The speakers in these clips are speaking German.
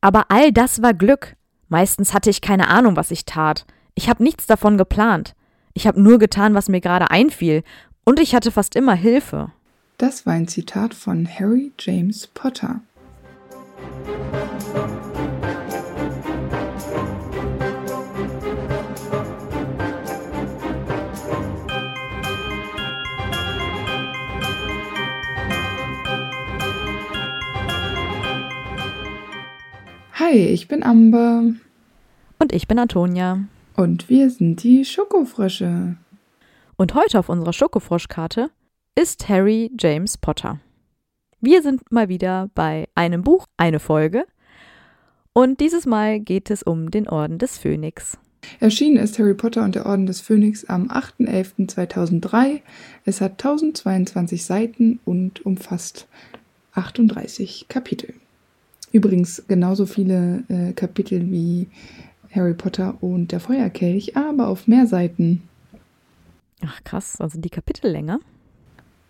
Aber all das war Glück. Meistens hatte ich keine Ahnung, was ich tat. Ich habe nichts davon geplant. Ich habe nur getan, was mir gerade einfiel, und ich hatte fast immer Hilfe. Das war ein Zitat von Harry James Potter. Hi, ich bin Amber. Und ich bin Antonia. Und wir sind die Schokofrösche. Und heute auf unserer Schokofroschkarte ist Harry James Potter. Wir sind mal wieder bei einem Buch, eine Folge. Und dieses Mal geht es um den Orden des Phönix. Erschienen ist Harry Potter und der Orden des Phönix am 8.11.2003. Es hat 1022 Seiten und umfasst 38 Kapitel. Übrigens genauso viele äh, Kapitel wie Harry Potter und der Feuerkelch, aber auf mehr Seiten. Ach krass, also die Kapitel länger.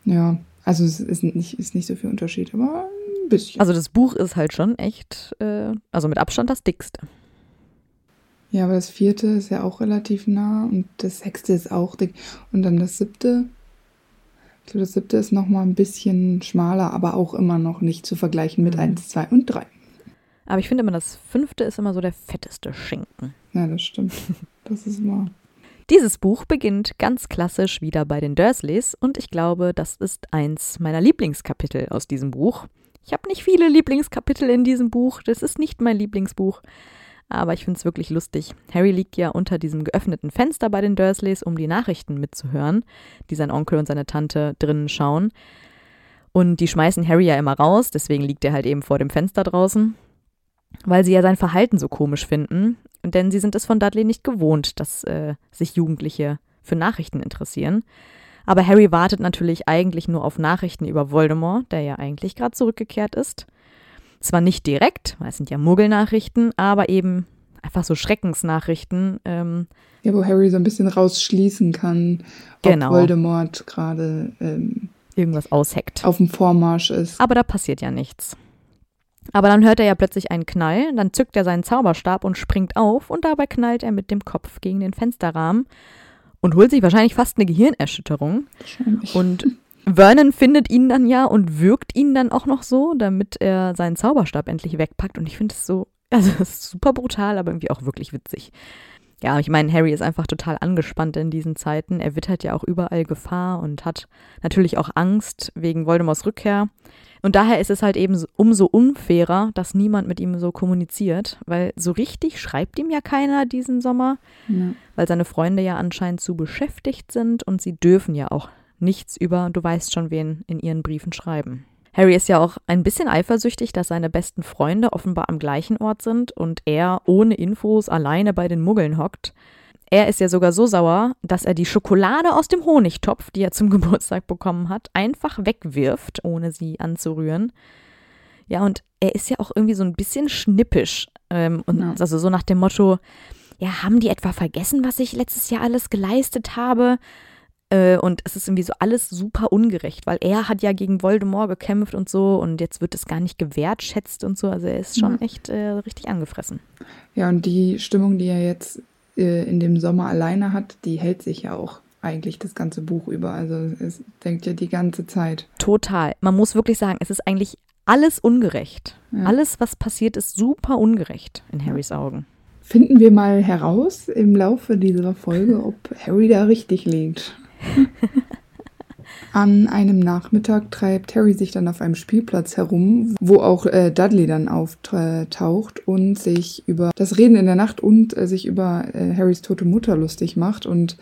Ja, also es ist nicht, ist nicht so viel Unterschied, aber ein bisschen. Also das Buch ist halt schon echt, äh, also mit Abstand das dickste. Ja, aber das vierte ist ja auch relativ nah und das sechste ist auch dick. Und dann das siebte. Ich glaube, das siebte ist nochmal ein bisschen schmaler, aber auch immer noch nicht zu vergleichen mit mhm. 1, 2 und 3. Aber ich finde immer, das fünfte ist immer so der fetteste Schinken. Ja, das stimmt. Das ist wahr. Dieses Buch beginnt ganz klassisch wieder bei den Dursleys und ich glaube, das ist eins meiner Lieblingskapitel aus diesem Buch. Ich habe nicht viele Lieblingskapitel in diesem Buch, das ist nicht mein Lieblingsbuch, aber ich finde es wirklich lustig. Harry liegt ja unter diesem geöffneten Fenster bei den Dursleys, um die Nachrichten mitzuhören, die sein Onkel und seine Tante drinnen schauen. Und die schmeißen Harry ja immer raus, deswegen liegt er halt eben vor dem Fenster draußen weil sie ja sein Verhalten so komisch finden. Denn sie sind es von Dudley nicht gewohnt, dass äh, sich Jugendliche für Nachrichten interessieren. Aber Harry wartet natürlich eigentlich nur auf Nachrichten über Voldemort, der ja eigentlich gerade zurückgekehrt ist. Zwar nicht direkt, weil es sind ja Muggelnachrichten, aber eben einfach so Schreckensnachrichten. Ähm, ja, wo Harry so ein bisschen rausschließen kann, ob genau. Voldemort gerade ähm, irgendwas ausheckt. Auf dem Vormarsch ist. Aber da passiert ja nichts. Aber dann hört er ja plötzlich einen Knall, dann zückt er seinen Zauberstab und springt auf und dabei knallt er mit dem Kopf gegen den Fensterrahmen und holt sich wahrscheinlich fast eine Gehirnerschütterung. Und Vernon findet ihn dann ja und wirkt ihn dann auch noch so, damit er seinen Zauberstab endlich wegpackt. Und ich finde es so, also es ist super brutal, aber irgendwie auch wirklich witzig. Ja, ich meine, Harry ist einfach total angespannt in diesen Zeiten. Er wittert ja auch überall Gefahr und hat natürlich auch Angst wegen Voldemorts Rückkehr. Und daher ist es halt eben umso unfairer, dass niemand mit ihm so kommuniziert, weil so richtig schreibt ihm ja keiner diesen Sommer, ja. weil seine Freunde ja anscheinend zu beschäftigt sind und sie dürfen ja auch nichts über, du weißt schon wen, in ihren Briefen schreiben. Harry ist ja auch ein bisschen eifersüchtig, dass seine besten Freunde offenbar am gleichen Ort sind und er ohne Infos alleine bei den Muggeln hockt. Er ist ja sogar so sauer, dass er die Schokolade aus dem Honigtopf, die er zum Geburtstag bekommen hat, einfach wegwirft, ohne sie anzurühren. Ja, und er ist ja auch irgendwie so ein bisschen schnippisch. Ähm, und ja. also so nach dem Motto, ja, haben die etwa vergessen, was ich letztes Jahr alles geleistet habe? Äh, und es ist irgendwie so alles super ungerecht, weil er hat ja gegen Voldemort gekämpft und so und jetzt wird es gar nicht gewertschätzt und so. Also er ist schon ja. echt äh, richtig angefressen. Ja, und die Stimmung, die er jetzt äh, in dem Sommer alleine hat, die hält sich ja auch eigentlich das ganze Buch über. Also es denkt ja die ganze Zeit. Total. Man muss wirklich sagen, es ist eigentlich alles ungerecht. Ja. Alles, was passiert, ist super ungerecht in Harrys Augen. Finden wir mal heraus im Laufe dieser Folge, ob Harry da richtig liegt. An einem Nachmittag treibt Harry sich dann auf einem Spielplatz herum, wo auch äh, Dudley dann auftaucht und sich über das Reden in der Nacht und äh, sich über äh, Harrys tote Mutter lustig macht. Und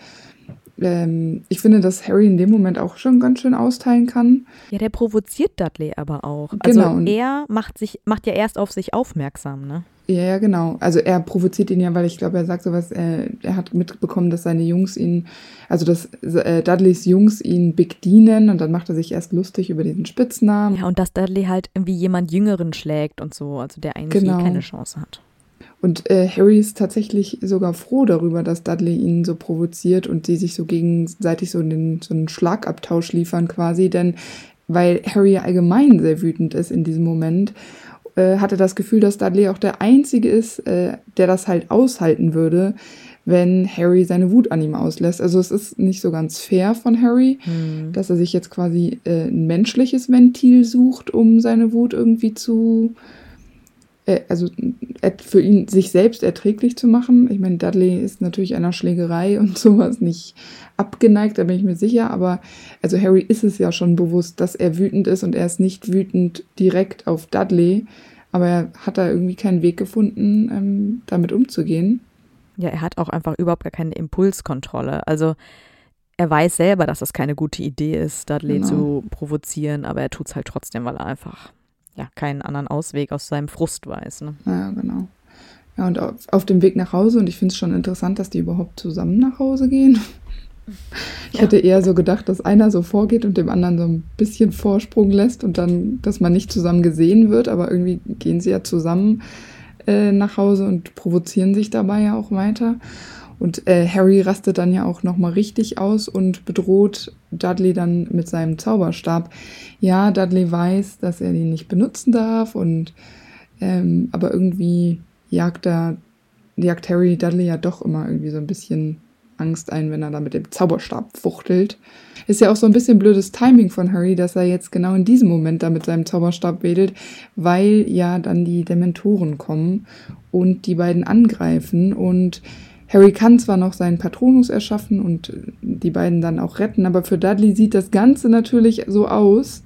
ähm, ich finde, dass Harry in dem Moment auch schon ganz schön austeilen kann. Ja, der provoziert Dudley aber auch. Also genau. er macht sich, macht ja erst auf sich aufmerksam, ne? Ja, ja, genau. Also er provoziert ihn ja, weil ich glaube, er sagt sowas, äh, er hat mitbekommen, dass seine Jungs ihn, also dass äh, Dudleys Jungs ihn Big dienen und dann macht er sich erst lustig über diesen Spitznamen. Ja, und dass Dudley halt irgendwie jemand Jüngeren schlägt und so, also der eigentlich genau. eh keine Chance hat. Und äh, Harry ist tatsächlich sogar froh darüber, dass Dudley ihn so provoziert und sie sich so gegenseitig so, den, so einen Schlagabtausch liefern quasi, denn weil Harry allgemein sehr wütend ist in diesem Moment äh, hatte das Gefühl, dass Dudley auch der Einzige ist, äh, der das halt aushalten würde, wenn Harry seine Wut an ihm auslässt. Also es ist nicht so ganz fair von Harry, Hm. dass er sich jetzt quasi äh, ein menschliches Ventil sucht, um seine Wut irgendwie zu, äh, also für ihn sich selbst erträglich zu machen. Ich meine, Dudley ist natürlich einer Schlägerei und sowas nicht abgeneigt, da bin ich mir sicher, aber also Harry ist es ja schon bewusst, dass er wütend ist und er ist nicht wütend direkt auf Dudley, aber er hat da irgendwie keinen Weg gefunden, ähm, damit umzugehen. Ja, er hat auch einfach überhaupt gar keine Impulskontrolle. Also er weiß selber, dass das keine gute Idee ist, Dudley Genau. zu provozieren, aber er tut es halt trotzdem, weil er einfach ja keinen anderen Ausweg aus seinem Frust weiß. Ne? Ja, genau. Ja, und auf, auf dem Weg nach Hause, und ich finde es schon interessant, dass die überhaupt zusammen nach Hause gehen. Ich Ja. hätte eher so gedacht, dass einer so vorgeht und dem anderen so ein bisschen Vorsprung lässt und dann, dass man nicht zusammen gesehen wird, aber irgendwie gehen sie ja zusammen äh, nach Hause und provozieren sich dabei ja auch weiter. Und äh, Harry rastet dann ja auch nochmal richtig aus und bedroht Dudley dann mit seinem Zauberstab. Ja, Dudley weiß, dass er den nicht benutzen darf und ähm, aber irgendwie jagt er, jagt Harry Dudley ja doch immer irgendwie so ein bisschen Angst ein, wenn er da mit dem Zauberstab fuchtelt. Ist ja auch so ein bisschen blödes Timing von Harry, dass er jetzt genau in diesem Moment da mit seinem Zauberstab wedelt, weil ja dann die Dementoren kommen und die beiden angreifen und Harry kann zwar noch seinen Patronus erschaffen und die beiden dann auch retten, aber für Dudley sieht das Ganze natürlich so aus,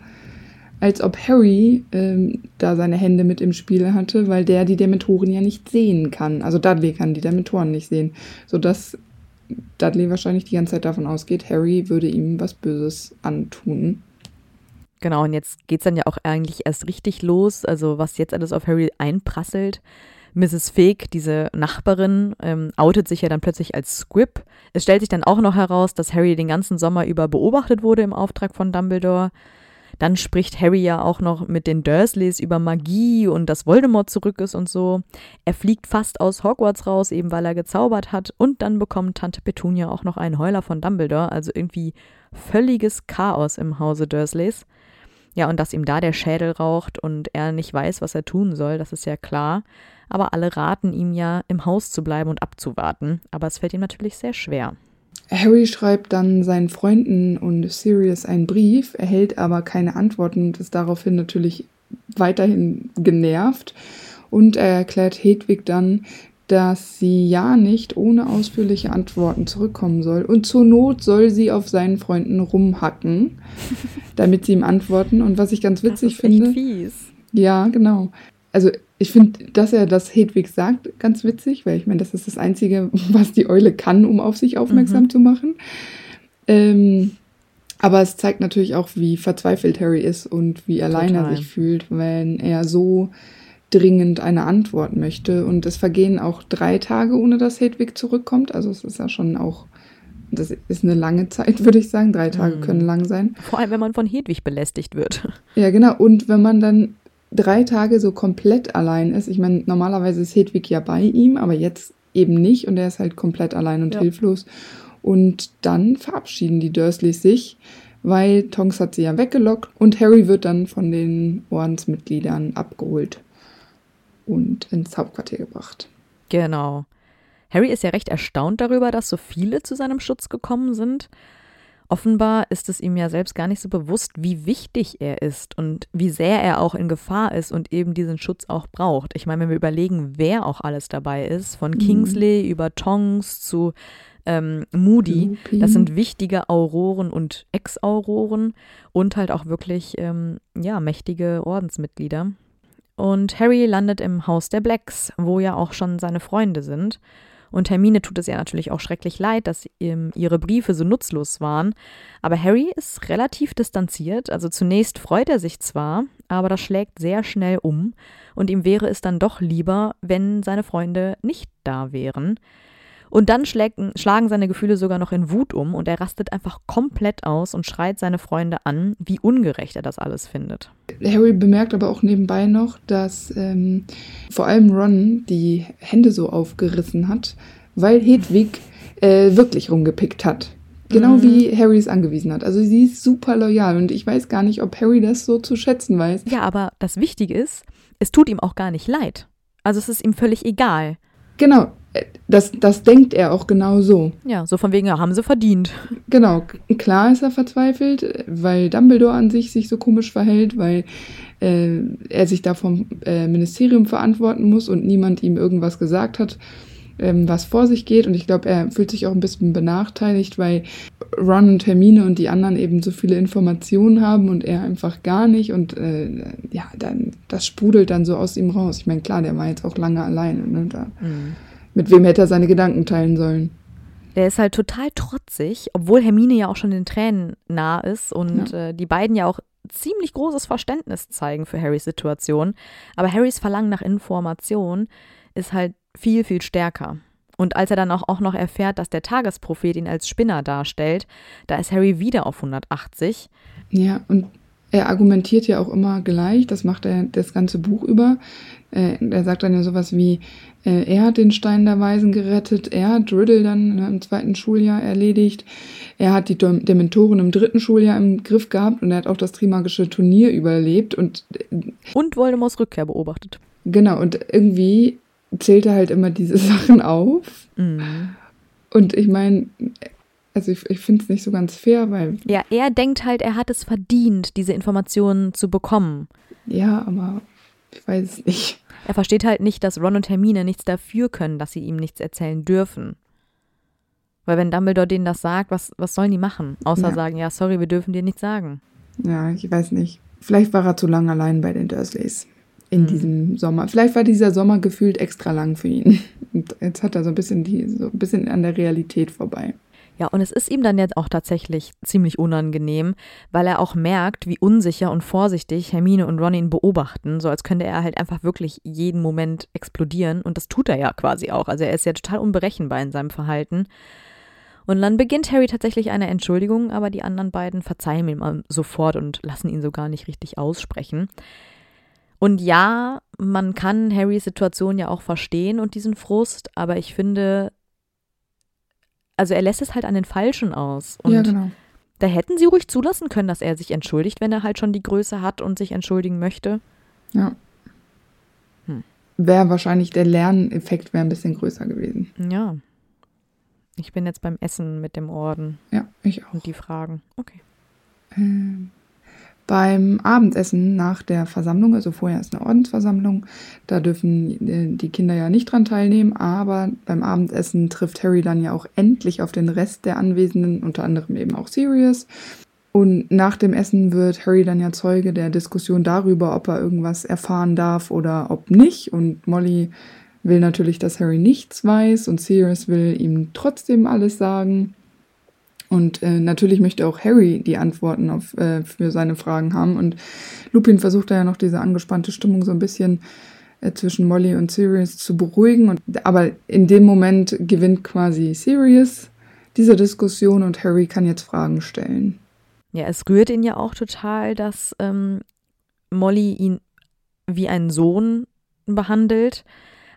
als ob Harry ähm, da seine Hände mit im Spiel hatte, weil der die Dementoren ja nicht sehen kann. Also Dudley kann die Dementoren nicht sehen, sodass Dudley wahrscheinlich die ganze Zeit davon ausgeht, Harry würde ihm was Böses antun. Genau, und jetzt geht's dann ja auch eigentlich erst richtig los. Also was jetzt alles auf Harry einprasselt. Mrs. Fig, diese Nachbarin, ähm, outet sich ja dann plötzlich als Squib. Es stellt sich dann auch noch heraus, dass Harry den ganzen Sommer über beobachtet wurde im Auftrag von Dumbledore. Dann spricht Harry ja auch noch mit den Dursleys über Magie und dass Voldemort zurück ist und so. Er fliegt fast aus Hogwarts raus, eben weil er gezaubert hat. Und dann bekommt Tante Petunia auch noch einen Heuler von Dumbledore. Also irgendwie völliges Chaos im Hause Dursleys. Ja, und dass ihm da der Schädel raucht und er nicht weiß, was er tun soll, das ist ja klar. Aber alle raten ihm ja, im Haus zu bleiben und abzuwarten. Aber es fällt ihm natürlich sehr schwer. Harry schreibt dann seinen Freunden und Sirius einen Brief, erhält aber keine Antworten und ist daraufhin natürlich weiterhin genervt. Und er erklärt Hedwig dann, dass sie ja nicht ohne ausführliche Antworten zurückkommen soll. Und zur Not soll sie auf seinen Freunden rumhacken, damit sie ihm antworten. Und was ich ganz witzig finde. fies. Ja, genau. Also ich finde, dass er das Hedwig sagt, ganz witzig, weil ich meine, das ist das Einzige, was die Eule kann, um auf sich aufmerksam Mhm. zu machen. Ähm, aber es zeigt natürlich auch, wie verzweifelt Harry ist und wie allein er Total. sich fühlt, wenn er so dringend eine Antwort möchte. Und es vergehen auch drei Tage, ohne dass Hedwig zurückkommt. Also es ist ja schon auch, das ist eine lange Zeit, würde ich sagen. Drei Tage Mhm. können lang sein. Vor allem, wenn man von Hedwig belästigt wird. Ja, genau. Und wenn man dann drei Tage so komplett allein ist, ich meine, normalerweise ist Hedwig ja bei ihm, aber jetzt eben nicht und er ist halt komplett allein und Ja. hilflos. Und dann verabschieden die Dursleys sich, weil Tonks hat sie ja weggelockt und Harry wird dann von den Ordensmitgliedern abgeholt und ins Hauptquartier gebracht. Genau. Harry ist ja recht erstaunt darüber, dass so viele zu seinem Schutz gekommen sind. Offenbar ist es ihm ja selbst gar nicht so bewusst, wie wichtig er ist und wie sehr er auch in Gefahr ist und eben diesen Schutz auch braucht. Ich meine, wenn wir überlegen, wer auch alles dabei ist, von Mhm. Kingsley über Tongs zu ähm, Moody, Lupin. das sind wichtige Auroren und Ex-Auroren und halt auch wirklich, ähm, ja, mächtige Ordensmitglieder. Und Harry landet im Haus der Blacks, wo ja auch schon seine Freunde sind. Und Hermine tut es ja natürlich auch schrecklich leid, dass ihm ihre Briefe so nutzlos waren. Aber Harry ist relativ distanziert. Also zunächst freut er sich zwar, aber das schlägt sehr schnell um. Und ihm wäre es dann doch lieber, wenn seine Freunde nicht da wären. Und dann schlägen, schlagen seine Gefühle sogar noch in Wut um und er rastet einfach komplett aus und schreit seine Freunde an, wie ungerecht er das alles findet. Harry bemerkt aber auch nebenbei noch, dass ähm, vor allem Ron die Hände so aufgerissen hat, weil Hedwig äh, wirklich rumgepickt hat. Genau Mhm. wie Harry es angewiesen hat. Also sie ist super loyal und ich weiß gar nicht, ob Harry das so zu schätzen weiß. Ja, aber das Wichtige ist, es tut ihm auch gar nicht leid. Also es ist ihm völlig egal. Genau, das, das denkt er auch genau so. Ja, so von wegen, ja, haben sie verdient. Genau, klar ist er verzweifelt, weil Dumbledore an sich sich so komisch verhält, weil äh, er sich da vom äh, Ministerium verantworten muss und niemand ihm irgendwas gesagt hat, ähm, was vor sich geht. Und ich glaube, er fühlt sich auch ein bisschen benachteiligt, weil Ron und Hermine und die anderen eben so viele Informationen haben und er einfach gar nicht. Und äh, ja, dann das sprudelt dann so aus ihm raus. Ich meine, klar, der war jetzt auch lange alleine. Ne, da. Mhm. Mit wem hätte er seine Gedanken teilen sollen? Der ist halt total trotzig, obwohl Hermine ja auch schon den Tränen nah ist und ja. äh, die beiden ja auch ziemlich großes Verständnis zeigen für Harrys Situation. Aber Harrys Verlangen nach Information ist halt viel, viel stärker. Und als er dann auch, auch noch erfährt, dass der Tagesprophet ihn als Spinner darstellt, da ist Harry wieder auf 180. Ja, und er argumentiert ja auch immer gleich, das macht er das ganze Buch über. Äh, er sagt dann ja sowas wie, äh, er hat den Stein der Weisen gerettet, er hat Riddle dann ne, im zweiten Schuljahr erledigt, er hat die Dementoren im dritten Schuljahr im Griff gehabt und er hat auch das Trimagische Turnier überlebt und und Voldemorts Rückkehr beobachtet. Genau, und irgendwie zählt er halt immer diese Sachen auf. Mhm. Und ich meine, also ich, ich finde es nicht so ganz fair, weil. Ja, er denkt halt, er hat es verdient, diese Informationen zu bekommen. Ja, aber ich weiß es nicht. Er versteht halt nicht, dass Ron und Hermine nichts dafür können, dass sie ihm nichts erzählen dürfen. Weil wenn Dumbledore denen das sagt, was, was sollen die machen? Außer ja. sagen, ja, sorry, wir dürfen dir nichts sagen. Ja, ich weiß nicht. Vielleicht war er zu lange allein bei den Dursleys in mhm. diesem Sommer. Vielleicht war dieser Sommer gefühlt extra lang für ihn. Und jetzt hat er so ein bisschen die, so ein bisschen an der Realität vorbei. Ja, und es ist ihm dann jetzt auch tatsächlich ziemlich unangenehm, weil er auch merkt, wie unsicher und vorsichtig Hermine und Ron ihn beobachten, so als könnte er halt einfach wirklich jeden Moment explodieren. Und das tut er ja quasi auch. Also er ist ja total unberechenbar in seinem Verhalten. Und dann beginnt Harry tatsächlich eine Entschuldigung, aber die anderen beiden verzeihen ihm sofort und lassen ihn so gar nicht richtig aussprechen. Und ja, man kann Harrys Situation ja auch verstehen und diesen Frust, aber ich finde, also er lässt es halt an den Falschen aus. Und ja, genau. Da hätten sie ruhig zulassen können, dass er sich entschuldigt, wenn er halt schon die Größe hat und sich entschuldigen möchte. Ja. Hm. Wäre wahrscheinlich der Lerneffekt wäre ein bisschen größer gewesen. Ja. Ich bin jetzt beim Essen mit dem Orden. Ja, ich auch. Und die Fragen. Okay. Ähm, beim Abendessen nach der Versammlung, also vorher ist eine Ordensversammlung, da dürfen äh, die Kinder ja nicht dran teilnehmen, aber beim Abendessen trifft Harry dann ja auch endlich auf den Rest der Anwesenden, unter anderem eben auch Sirius. Und nach dem Essen wird Harry dann ja Zeuge der Diskussion darüber, ob er irgendwas erfahren darf oder ob nicht. Und Molly will natürlich, dass Harry nichts weiß und Sirius will ihm trotzdem alles sagen. Und äh, natürlich möchte auch Harry die Antworten auf, äh, für seine Fragen haben. Und Lupin versucht da ja noch diese angespannte Stimmung so ein bisschen äh, zwischen Molly und Sirius zu beruhigen. Und, aber in dem Moment gewinnt quasi Sirius diese Diskussion und Harry kann jetzt Fragen stellen. Ja, es rührt ihn ja auch total, dass ähm, Molly ihn wie einen Sohn behandelt,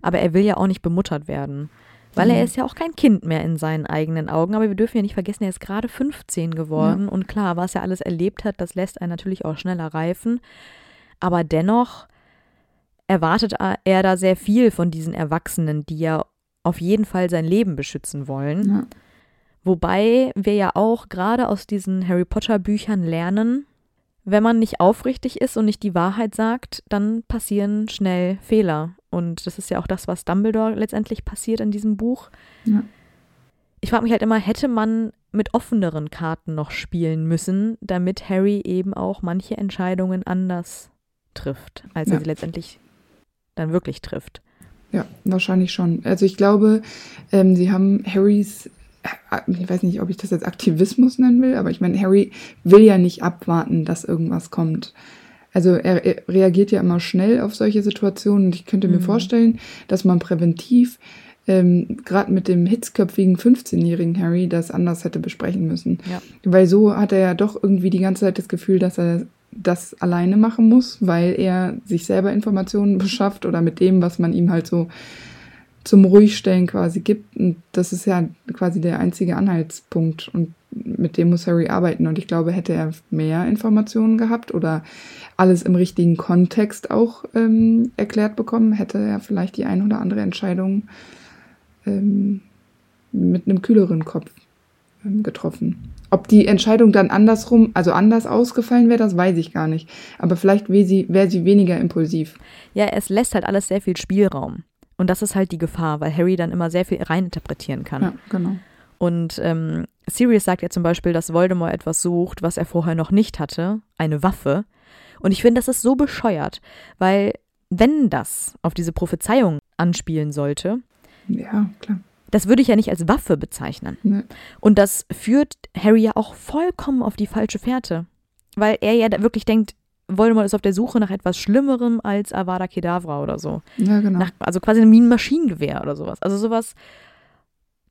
aber er will ja auch nicht bemuttert werden. Weil er mhm. ist ja auch kein Kind mehr in seinen eigenen Augen. Aber wir dürfen ja nicht vergessen, er ist gerade 15 geworden. Ja. Und klar, was er alles erlebt hat, das lässt einen natürlich auch schneller reifen. Aber dennoch erwartet er da sehr viel von diesen Erwachsenen, die ja auf jeden Fall sein Leben beschützen wollen. Ja. Wobei wir ja auch gerade aus diesen Harry Potter Büchern lernen, wenn man nicht aufrichtig ist und nicht die Wahrheit sagt, dann passieren schnell Fehler. Und das ist ja auch das, was Dumbledore letztendlich passiert in diesem Buch. Ja. Ich frage mich halt immer, hätte man mit offeneren Karten noch spielen müssen, damit Harry eben auch manche Entscheidungen anders trifft, als ja. er sie letztendlich dann wirklich trifft. Ja, wahrscheinlich schon. Also ich glaube, ähm, sie haben Harrys ich weiß nicht, ob ich das jetzt Aktivismus nennen will, aber ich meine, Harry will ja nicht abwarten, dass irgendwas kommt. Also er, er reagiert ja immer schnell auf solche Situationen und ich könnte mir mhm. vorstellen, dass man präventiv ähm, gerade mit dem hitzköpfigen 15-jährigen Harry das anders hätte besprechen müssen. Ja. Weil so hat er ja doch irgendwie die ganze Zeit das Gefühl, dass er das alleine machen muss, weil er sich selber Informationen beschafft oder mit dem, was man ihm halt so zum Ruhigstellen quasi gibt. Und das ist ja quasi der einzige Anhaltspunkt. Und mit dem muss Harry arbeiten. Und ich glaube, hätte er mehr Informationen gehabt oder alles im richtigen Kontext auch ähm, erklärt bekommen, hätte er vielleicht die ein oder andere Entscheidung ähm, mit einem kühleren Kopf ähm, getroffen. Ob die Entscheidung dann andersrum, also anders ausgefallen wäre, das weiß ich gar nicht. Aber vielleicht wäre sie, wär sie weniger impulsiv. Ja, es lässt halt alles sehr viel Spielraum. Und das ist halt die Gefahr, weil Harry dann immer sehr viel reininterpretieren kann. Ja, genau. Und ähm, Sirius sagt ja zum Beispiel, dass Voldemort etwas sucht, was er vorher noch nicht hatte, eine Waffe. Und ich finde, das ist so bescheuert, weil wenn das auf diese Prophezeiung anspielen sollte, ja, klar. Das würde ich ja nicht als Waffe bezeichnen. Nee. Und das führt Harry ja auch vollkommen auf die falsche Fährte. Weil er ja wirklich denkt, Voldemort ist auf der Suche nach etwas Schlimmerem als Avada Kedavra oder so. Ja, genau. Nach, also quasi ein Maschinengewehr oder sowas. Also sowas,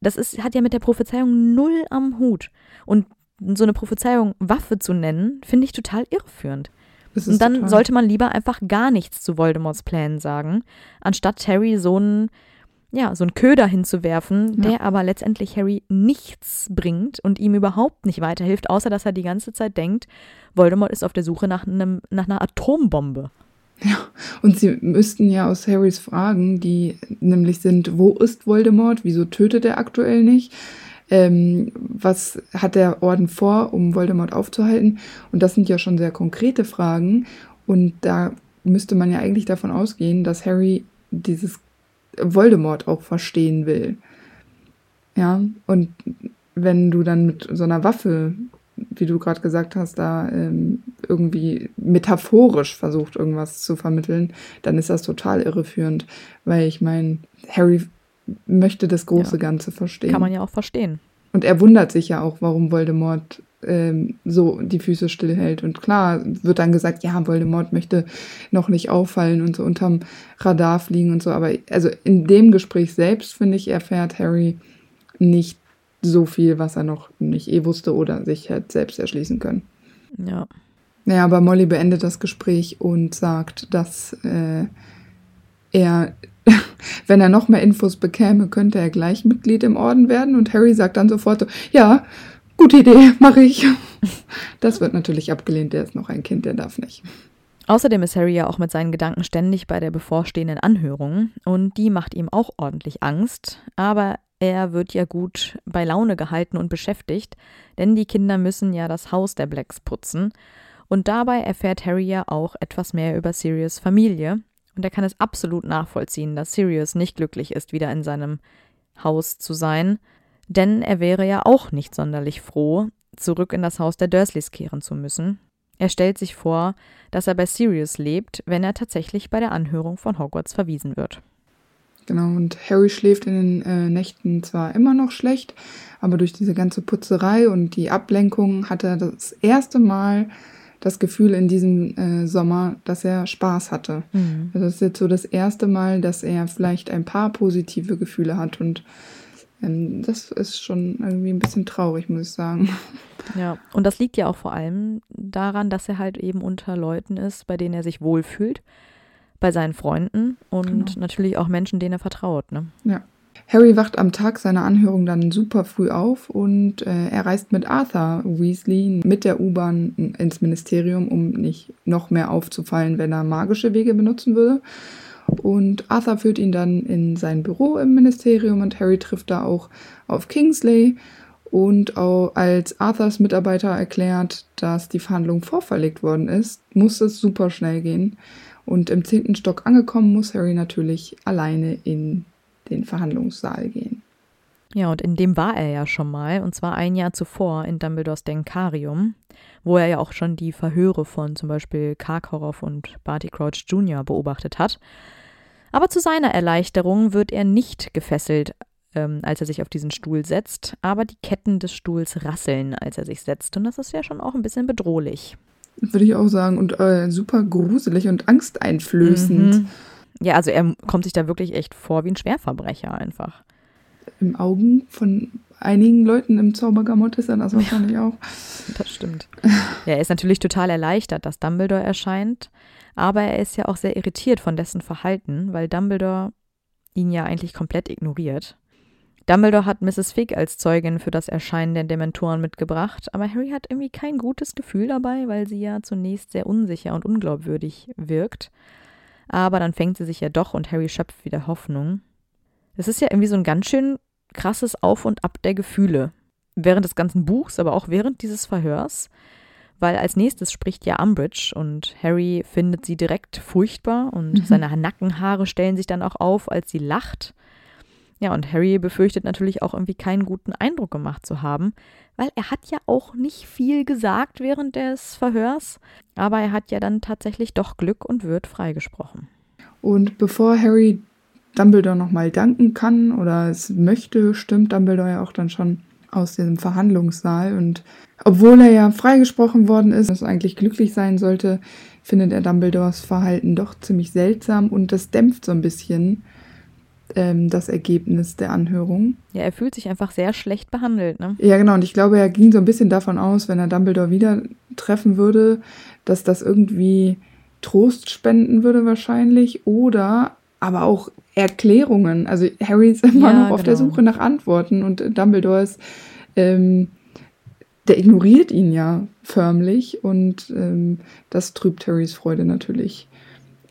das ist, hat ja mit der Prophezeiung null am Hut. Und so eine Prophezeiung Waffe zu nennen, finde ich total irreführend. Und dann total. sollte man lieber einfach gar nichts zu Voldemorts Plänen sagen, anstatt Harry so einen ja, so einen Köder hinzuwerfen, Ja. der aber letztendlich Harry nichts bringt und ihm überhaupt nicht weiterhilft, außer dass er die ganze Zeit denkt, Voldemort ist auf der Suche nach, einem, nach einer Atombombe. Und sie müssten ja aus Harrys Fragen, die nämlich sind, wo ist Voldemort? Wieso tötet er aktuell nicht? Ähm, was hat der Orden vor, um Voldemort aufzuhalten? Und das sind ja schon sehr konkrete Fragen. Und da müsste man ja eigentlich davon ausgehen, dass Harry dieses Voldemort auch verstehen will. Ja, und wenn du dann mit so einer Waffe, wie du gerade gesagt hast, da ähm, irgendwie metaphorisch versucht, irgendwas zu vermitteln, dann ist das total irreführend, weil ich meine, Harry möchte das große Ja. Ganze verstehen. Kann man ja auch verstehen. Und er wundert sich ja auch, warum Voldemort ähm, so die Füße stillhält. Und klar wird dann gesagt, ja, Voldemort möchte noch nicht auffallen und so unterm Radar fliegen und so. Aber also in dem Gespräch selbst, finde ich, erfährt Harry nicht so viel, was er noch nicht eh wusste oder sich hätte selbst erschließen können. Ja. Naja, aber Molly beendet das Gespräch und sagt, dass äh, er, wenn er noch mehr Infos bekäme, könnte er gleich Mitglied im Orden werden. Und Harry sagt dann sofort so, ja, gute Idee, mache ich. Das wird natürlich abgelehnt, der ist noch ein Kind, der darf nicht. Außerdem ist Harry ja auch mit seinen Gedanken ständig bei der bevorstehenden Anhörung und die macht ihm auch ordentlich Angst, aber er wird ja gut bei Laune gehalten und beschäftigt, denn die Kinder müssen ja das Haus der Blacks putzen und dabei erfährt Harry ja auch etwas mehr über Sirius Familie und er kann es absolut nachvollziehen, dass Sirius nicht glücklich ist, wieder in seinem Haus zu sein, denn er wäre ja auch nicht sonderlich froh, zurück in das Haus der Dursleys kehren zu müssen. Er stellt sich vor, dass er bei Sirius lebt, wenn er tatsächlich bei der Anhörung von Hogwarts verwiesen wird. Genau, und Harry schläft in den äh, Nächten zwar immer noch schlecht, aber durch diese ganze Putzerei und die Ablenkung hat er das erste Mal das Gefühl in diesem äh, Sommer, dass er Spaß hatte. Also das ist jetzt so das erste Mal, dass er vielleicht ein paar positive Gefühle hat und das ist schon irgendwie ein bisschen traurig, muss ich sagen. Ja, und das liegt ja auch vor allem daran, dass er halt eben unter Leuten ist, bei denen er sich wohlfühlt, bei seinen Freunden und Genau. natürlich auch Menschen, denen er vertraut. Ne? Ja. Harry wacht am Tag seiner Anhörung dann super früh auf und äh, er reist mit Arthur Weasley mit der U-Bahn ins Ministerium, um nicht noch mehr aufzufallen, wenn er magische Wege benutzen würde. Und Arthur führt ihn dann in sein Büro im Ministerium und Harry trifft da auch auf Kingsley. Und als Arthurs Mitarbeiter erklärt, dass die Verhandlung vorverlegt worden ist, muss es super schnell gehen. Und im zehnten Stock angekommen, muss Harry natürlich alleine in den Verhandlungssaal gehen. Ja, und in dem war er ja schon mal, und zwar ein Jahr zuvor in Dumbledores Denkarium, wo er ja auch schon die Verhöre von zum Beispiel Karkaroff und Barty Crouch Jr. beobachtet hat. Aber zu seiner Erleichterung wird er nicht gefesselt, ähm, als er sich auf diesen Stuhl setzt, aber die Ketten des Stuhls rasseln, als er sich setzt. Und das ist ja schon auch ein bisschen bedrohlich. Würde ich auch sagen. Und äh, super gruselig und angsteinflößend. Mhm. Ja, also er kommt sich da wirklich echt vor wie ein Schwerverbrecher einfach. Im Augen von einigen Leuten im Zaubergamot ist er das wahrscheinlich auch. Das stimmt. Ja, er ist natürlich total erleichtert, dass Dumbledore erscheint, aber er ist ja auch sehr irritiert von dessen Verhalten, weil Dumbledore ihn ja eigentlich komplett ignoriert. Dumbledore hat Mrs. Fig als Zeugin für das Erscheinen der Dementoren mitgebracht, aber Harry hat irgendwie kein gutes Gefühl dabei, weil sie ja zunächst sehr unsicher und unglaubwürdig wirkt. Aber dann fängt sie sich ja doch und Harry schöpft wieder Hoffnung. Es ist ja irgendwie so ein ganz schön krasses Auf und Ab der Gefühle. Während des ganzen Buchs, aber auch während dieses Verhörs. Weil als nächstes spricht ja Umbridge und Harry findet sie direkt furchtbar und mhm. seine Nackenhaare stellen sich dann auch auf, als sie lacht. Ja, und Harry befürchtet natürlich auch irgendwie keinen guten Eindruck gemacht zu haben, weil er hat ja auch nicht viel gesagt während des Verhörs, aber er hat ja dann tatsächlich doch Glück und wird freigesprochen. Und bevor Harry Dumbledore nochmal danken kann oder es möchte, stimmt Dumbledore ja auch dann schon aus dem Verhandlungssaal. Und obwohl er ja freigesprochen worden ist, und eigentlich glücklich sein sollte, findet er Dumbledores Verhalten doch ziemlich seltsam und das dämpft so ein bisschen ähm, das Ergebnis der Anhörung. Ja, er fühlt sich einfach sehr schlecht behandelt, ne? Ja, genau. Und ich glaube, er ging so ein bisschen davon aus, wenn er Dumbledore wieder treffen würde, dass das irgendwie Trost spenden würde wahrscheinlich oder aber auch Erklärungen. Also Harry ist immer ja, noch auf der genau. Suche nach Antworten und Dumbledore ist, ähm, der ignoriert ihn ja förmlich und ähm, das trübt Harrys Freude natürlich.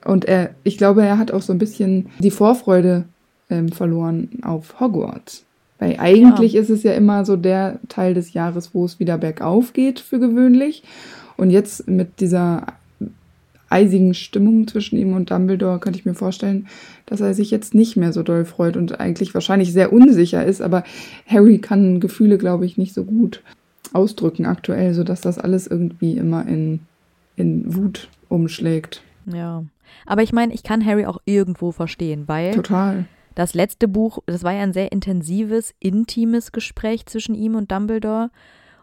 Und er, ich glaube, er hat auch so ein bisschen die Vorfreude ähm, verloren auf Hogwarts. Weil eigentlich ja. ist es ja immer so der Teil des Jahres, wo es wieder bergauf geht für gewöhnlich. Und jetzt mit dieser eisigen Stimmung zwischen ihm und Dumbledore könnte ich mir vorstellen, dass er sich jetzt nicht mehr so doll freut und eigentlich wahrscheinlich sehr unsicher ist. Aber Harry kann Gefühle, glaube ich, nicht so gut ausdrücken aktuell, sodass das alles irgendwie immer in, in Wut umschlägt. Ja. Aber ich meine, ich kann Harry auch irgendwo verstehen, weil. Total. Das letzte Buch, das war ja ein sehr intensives, intimes Gespräch zwischen ihm und Dumbledore.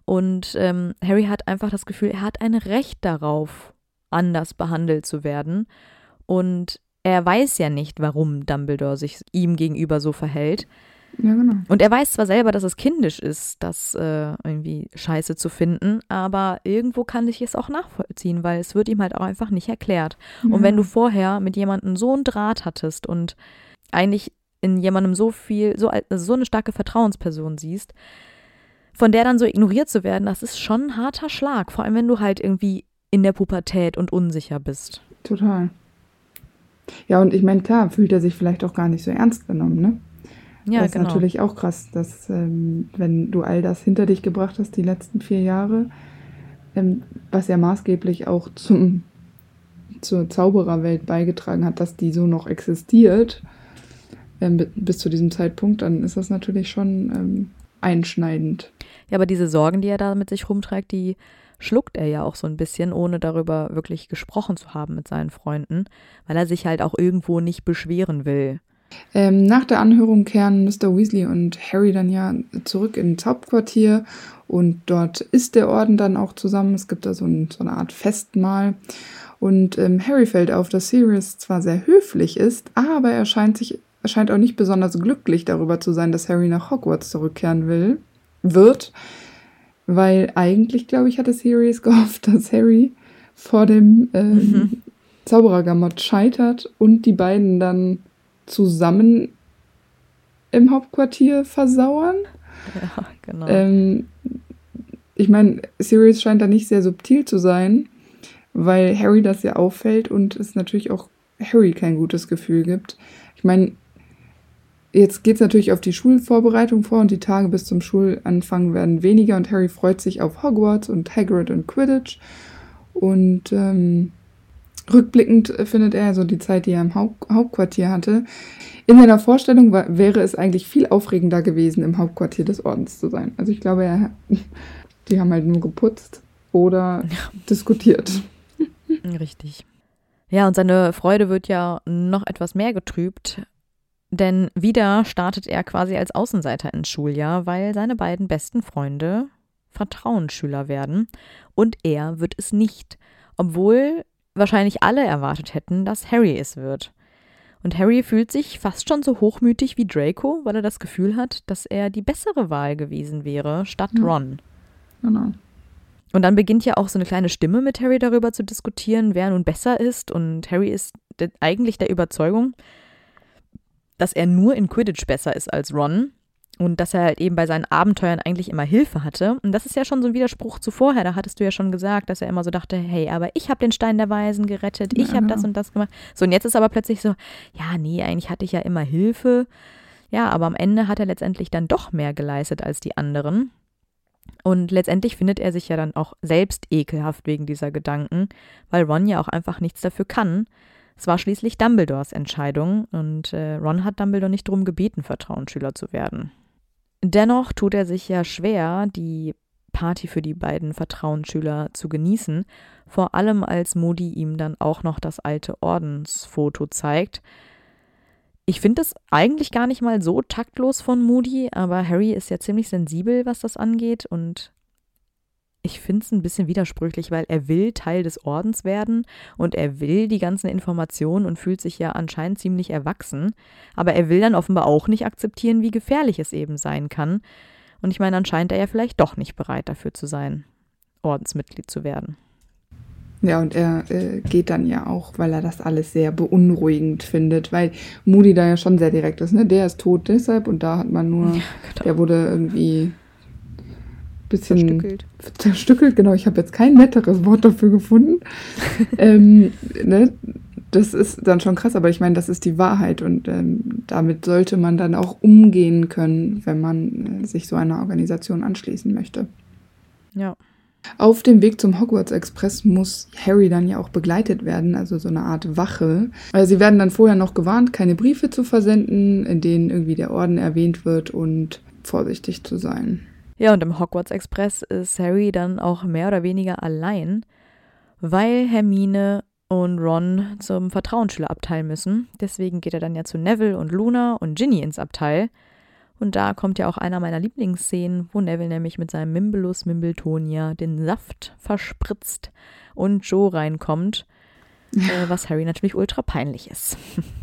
Und ähm, Harry hat einfach das Gefühl, er hat ein Recht darauf, anders behandelt zu werden. Und er weiß ja nicht, warum Dumbledore sich ihm gegenüber so verhält. Ja, genau. Und er weiß zwar selber, dass es kindisch ist, das äh, irgendwie scheiße zu finden, aber irgendwo kann ich es auch nachvollziehen, weil es wird ihm halt auch einfach nicht erklärt. Ja. Und wenn du vorher mit jemandem so einen Draht hattest und eigentlich in jemandem so viel, so, also so eine starke Vertrauensperson siehst, von der dann so ignoriert zu werden, das ist schon ein harter Schlag. Vor allem, wenn du halt irgendwie in der Pubertät und unsicher bist. Total. Ja, und ich meine, klar, fühlt er sich vielleicht auch gar nicht so ernst genommen, ne? Ja, das ist genau. natürlich auch krass, dass ähm, wenn du all das hinter dich gebracht hast, die letzten vier Jahre, ähm, was ja maßgeblich auch zum, zur Zaubererwelt beigetragen hat, dass die so noch existiert, ähm, bis zu diesem Zeitpunkt, dann ist das natürlich schon ähm, einschneidend. Ja, aber diese Sorgen, die er da mit sich rumträgt, die schluckt er ja auch so ein bisschen, ohne darüber wirklich gesprochen zu haben mit seinen Freunden, weil er sich halt auch irgendwo nicht beschweren will. Ähm, nach der Anhörung kehren Mr. Weasley und Harry dann ja zurück ins Hauptquartier und dort ist der Orden dann auch zusammen. Es gibt da so, ein, so eine Art Festmahl. Und ähm, Harry fällt auf, dass Sirius zwar sehr höflich ist, aber er scheint sich scheint auch nicht besonders glücklich darüber zu sein, dass Harry nach Hogwarts zurückkehren will, wird. Weil eigentlich, glaube ich, hatte Sirius gehofft, dass Harry vor dem ähm, mhm. Zauberergamot scheitert und die beiden dann zusammen im Hauptquartier versauern. Ja, genau. Ähm, ich meine, Sirius scheint da nicht sehr subtil zu sein, weil Harry das ja auffällt und es natürlich auch Harry kein gutes Gefühl gibt. Ich meine, Jetzt geht es natürlich auf die Schulvorbereitung vor und die Tage bis zum Schulanfang werden weniger und Harry freut sich auf Hogwarts und Hagrid und Quidditch. Und ähm, rückblickend findet er so die Zeit, die er im Haupt Hauptquartier hatte. In seiner Vorstellung war, wäre es eigentlich viel aufregender gewesen, im Hauptquartier des Ordens zu sein. Also ich glaube, er, die haben halt nur geputzt oder ja. diskutiert. Richtig. Ja, und seine Freude wird ja noch etwas mehr getrübt, denn wieder startet er quasi als Außenseiter ins Schuljahr, weil seine beiden besten Freunde Vertrauensschüler werden und er wird es nicht, obwohl wahrscheinlich alle erwartet hätten, dass Harry es wird. Und Harry fühlt sich fast schon so hochmütig wie Draco, weil er das Gefühl hat, dass er die bessere Wahl gewesen wäre statt ja. Ron. Genau. Und dann beginnt ja auch so eine kleine Stimme mit Harry darüber zu diskutieren, wer nun besser ist. Und Harry ist eigentlich der Überzeugung, dass er nur in Quidditch besser ist als Ron. Und dass er halt eben bei seinen Abenteuern eigentlich immer Hilfe hatte. Und das ist ja schon so ein Widerspruch zu vorher. Da hattest du ja schon gesagt, dass er immer so dachte, hey, aber ich habe den Stein der Weisen gerettet, ich Ja, habe das und das gemacht. So, und jetzt ist aber plötzlich so, ja, nee, eigentlich hatte ich ja immer Hilfe. Ja, aber am Ende hat er letztendlich dann doch mehr geleistet als die anderen. Und letztendlich findet er sich ja dann auch selbst ekelhaft wegen dieser Gedanken, weil Ron ja auch einfach nichts dafür kann. Es war schließlich Dumbledores Entscheidung und äh, Ron hat Dumbledore nicht darum gebeten, Vertrauensschüler zu werden. Dennoch tut er sich ja schwer, die Party für die beiden Vertrauensschüler zu genießen, vor allem als Moody ihm dann auch noch das alte Ordensfoto zeigt. Ich finde es eigentlich gar nicht mal so taktlos von Moody, aber Harry ist ja ziemlich sensibel, was das angeht und ich finde es ein bisschen widersprüchlich, weil er will Teil des Ordens werden und er will die ganzen Informationen und fühlt sich ja anscheinend ziemlich erwachsen, aber er will dann offenbar auch nicht akzeptieren, wie gefährlich es eben sein kann. Und ich meine, dann scheint er ja vielleicht doch nicht bereit dafür zu sein, Ordensmitglied zu werden. Ja, und er äh, geht dann ja auch, weil er das alles sehr beunruhigend findet, weil Moody da ja schon sehr direkt ist, ne? Der ist tot deshalb und da hat man nur, der wurde irgendwie bisschen Verstückelt. zerstückelt, genau, ich habe jetzt kein netteres Wort dafür gefunden. ähm, ne? Das ist dann schon krass, aber ich meine, das ist die Wahrheit und ähm, damit sollte man dann auch umgehen können, wenn man äh, sich so einer Organisation anschließen möchte. Ja. Auf dem Weg zum Hogwarts Express muss Harry dann ja auch begleitet werden, also so eine Art Wache. Also sie werden dann vorher noch gewarnt, keine Briefe zu versenden, in denen irgendwie der Orden erwähnt wird und vorsichtig zu sein. Ja, und im Hogwarts Express ist Harry dann auch mehr oder weniger allein, weil Hermine und Ron zum Vertrauensschülerabteil müssen. Deswegen geht er dann ja zu Neville und Luna und Ginny ins Abteil. Und da kommt ja auch einer meiner Lieblingsszenen, wo Neville nämlich mit seinem Mimbulus Mimbletonia den Saft verspritzt und Joe reinkommt, äh, was Harry natürlich ultra peinlich ist.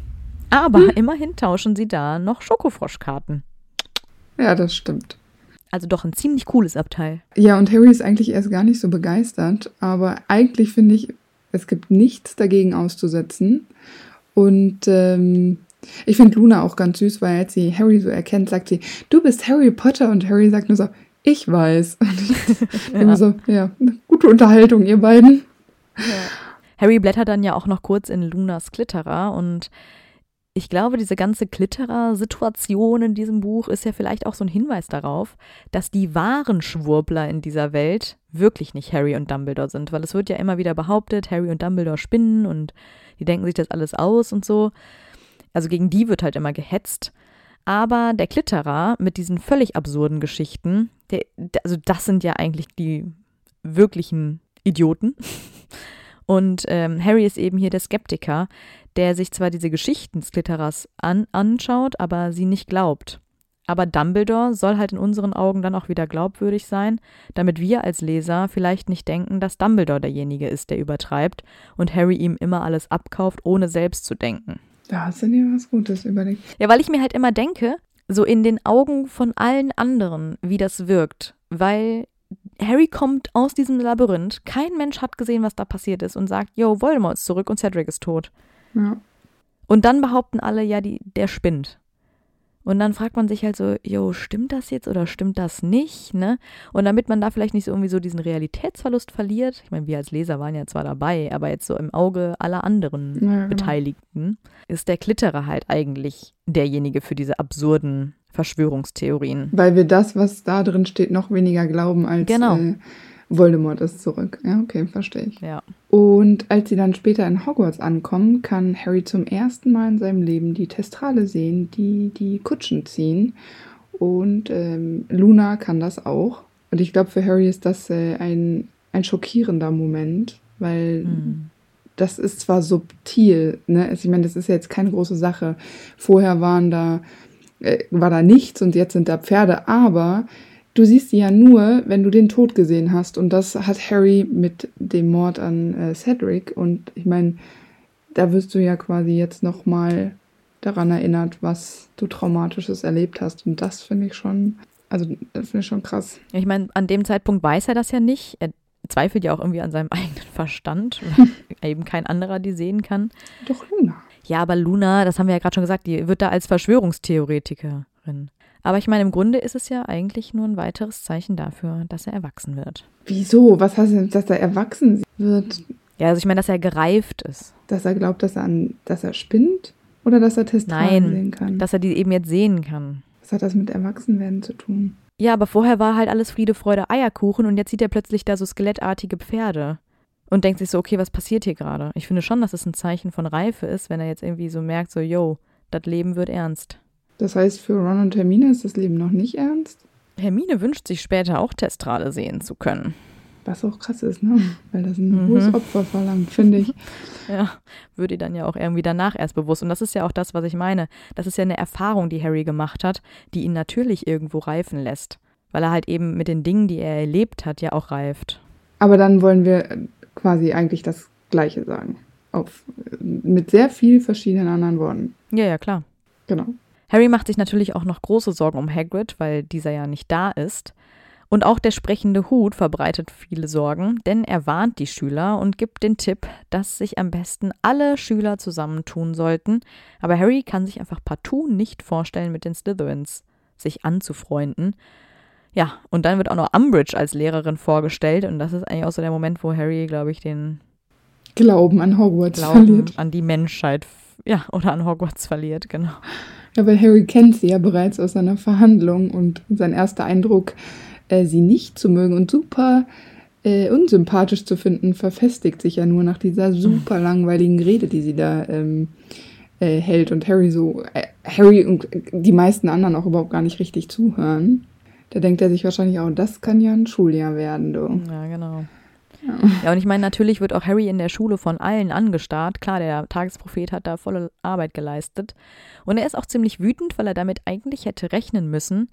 Aber immerhin tauschen sie da noch Schokofroschkarten. Ja, das stimmt. Also doch ein ziemlich cooles Abteil. Ja, und Harry ist eigentlich erst gar nicht so begeistert, aber eigentlich finde ich, es gibt nichts dagegen auszusetzen. Und ähm, ich finde Luna auch ganz süß, weil als sie Harry so erkennt, sagt sie, du bist Harry Potter und Harry sagt nur so, ich weiß. Und ich Ja. immer so, ja, gute Unterhaltung, ihr beiden. Harry blättert dann ja auch noch kurz in Lunas Klitterer und ich glaube, diese ganze Klitterer-Situation in diesem Buch ist ja vielleicht auch so ein Hinweis darauf, dass die wahren Schwurbler in dieser Welt wirklich nicht Harry und Dumbledore sind, weil es wird ja immer wieder behauptet, Harry und Dumbledore spinnen und die denken sich das alles aus und so. Also gegen die wird halt immer gehetzt. Aber der Klitterer mit diesen völlig absurden Geschichten, der, also das sind ja eigentlich die wirklichen Idioten. Und ähm, Harry ist eben hier der Skeptiker, der sich zwar diese Geschichten des Klitterers an, anschaut, aber sie nicht glaubt. Aber Dumbledore soll halt in unseren Augen dann auch wieder glaubwürdig sein, damit wir als Leser vielleicht nicht denken, dass Dumbledore derjenige ist, der übertreibt und Harry ihm immer alles abkauft, ohne selbst zu denken. Da hast du dir was Gutes überlegt. Ja, weil ich mir halt immer denke, so in den Augen von allen anderen, wie das wirkt, weil Harry kommt aus diesem Labyrinth, kein Mensch hat gesehen, was da passiert ist und sagt, yo, Voldemort ist zurück und Cedric ist tot. Ja. Und dann behaupten alle, ja, die, der spinnt. Und dann fragt man sich halt so, jo, stimmt das jetzt oder stimmt das nicht, ne? Und damit man da vielleicht nicht so irgendwie so diesen Realitätsverlust verliert, ich meine, wir als Leser waren ja zwar dabei, aber jetzt so im Auge aller anderen Ja, genau. Beteiligten, ist der Klitterer halt eigentlich derjenige für diese absurden Verschwörungstheorien. Weil wir das, was da drin steht, noch weniger glauben als Genau. äh, Voldemort ist zurück. Ja, okay, verstehe ich. Ja. Und als sie dann später in Hogwarts ankommen, kann Harry zum ersten Mal in seinem Leben die Testrale sehen, die die Kutschen ziehen. Und ähm, Luna kann das auch. Und ich glaube, für Harry ist das äh, ein, ein schockierender Moment, weil Hm. das ist zwar subtil, ne? Also ich meine, das ist ja jetzt keine große Sache. Vorher waren da, äh, war da nichts und jetzt sind da Pferde, aber du siehst sie ja nur, wenn du den Tod gesehen hast. Und das hat Harry mit dem Mord an äh, Cedric. Und ich meine, da wirst du ja quasi jetzt nochmal daran erinnert, was du Traumatisches erlebt hast. Und das finde ich schon, also das finde ich schon krass. Ich meine, an dem Zeitpunkt weiß er das ja nicht. Er zweifelt ja auch irgendwie an seinem eigenen Verstand, weil eben kein anderer die sehen kann. Doch Luna. Ja, aber Luna, das haben wir ja gerade schon gesagt, die wird da als Verschwörungstheoretikerin. Aber ich meine, im Grunde ist es ja eigentlich nur ein weiteres Zeichen dafür, dass er erwachsen wird. Wieso? Was heißt denn, dass er erwachsen wird? Ja, also ich meine, dass er gereift ist. Dass er glaubt, dass er, an, dass er spinnt? Oder dass er Testralen Nein, sehen kann? dass er die eben jetzt sehen kann. Was hat das mit Erwachsenwerden zu tun? Ja, aber vorher war halt alles Friede, Freude, Eierkuchen und jetzt sieht er plötzlich da so skelettartige Pferde und denkt sich so, okay, was passiert hier gerade? Ich finde schon, dass es ein Zeichen von Reife ist, wenn er jetzt irgendwie so merkt, so, yo, das Leben wird ernst. Das heißt, für Ron und Hermine ist das Leben noch nicht ernst? Hermine wünscht sich später auch Testrale sehen zu können. Was auch krass ist, ne? Weil das ein Mhm. hohes Opfer verlangt, finde ich. Ja, würde ihr dann ja auch irgendwie danach erst bewusst. Und das ist ja auch das, was ich meine. Das ist ja eine Erfahrung, die Harry gemacht hat, die ihn natürlich irgendwo reifen lässt. Weil er halt eben mit den Dingen, die er erlebt hat, ja auch reift. Aber dann wollen wir quasi eigentlich das Gleiche sagen. Auf, mit sehr viel verschiedenen anderen Worten. Ja, ja, klar. Genau. Harry macht sich natürlich auch noch große Sorgen um Hagrid, weil dieser ja nicht da ist. Und auch der sprechende Hut verbreitet viele Sorgen, denn er warnt die Schüler und gibt den Tipp, dass sich am besten alle Schüler zusammentun sollten. Aber Harry kann sich einfach partout nicht vorstellen, mit den Slytherins sich anzufreunden. Ja, und dann wird auch noch Umbridge als Lehrerin vorgestellt und das ist eigentlich auch so der Moment, wo Harry, glaube ich, den Glauben an Hogwarts Glauben verliert. an die Menschheit, ja, oder an Hogwarts verliert, genau. Ja, weil Harry kennt sie ja bereits aus seiner Verhandlung und sein erster Eindruck, äh, sie nicht zu mögen und super äh, unsympathisch zu finden, verfestigt sich ja nur nach dieser super langweiligen Rede, die sie da ähm, äh, hält und Harry so, äh, Harry und die meisten anderen auch überhaupt gar nicht richtig zuhören. Da denkt er sich wahrscheinlich auch, das kann ja ein Schuljahr werden, du. Ja, genau. Ja, und ich meine, natürlich wird auch Harry in der Schule von allen angestarrt. Klar, der Tagesprophet hat da volle Arbeit geleistet. Und er ist auch ziemlich wütend, weil er damit eigentlich hätte rechnen müssen.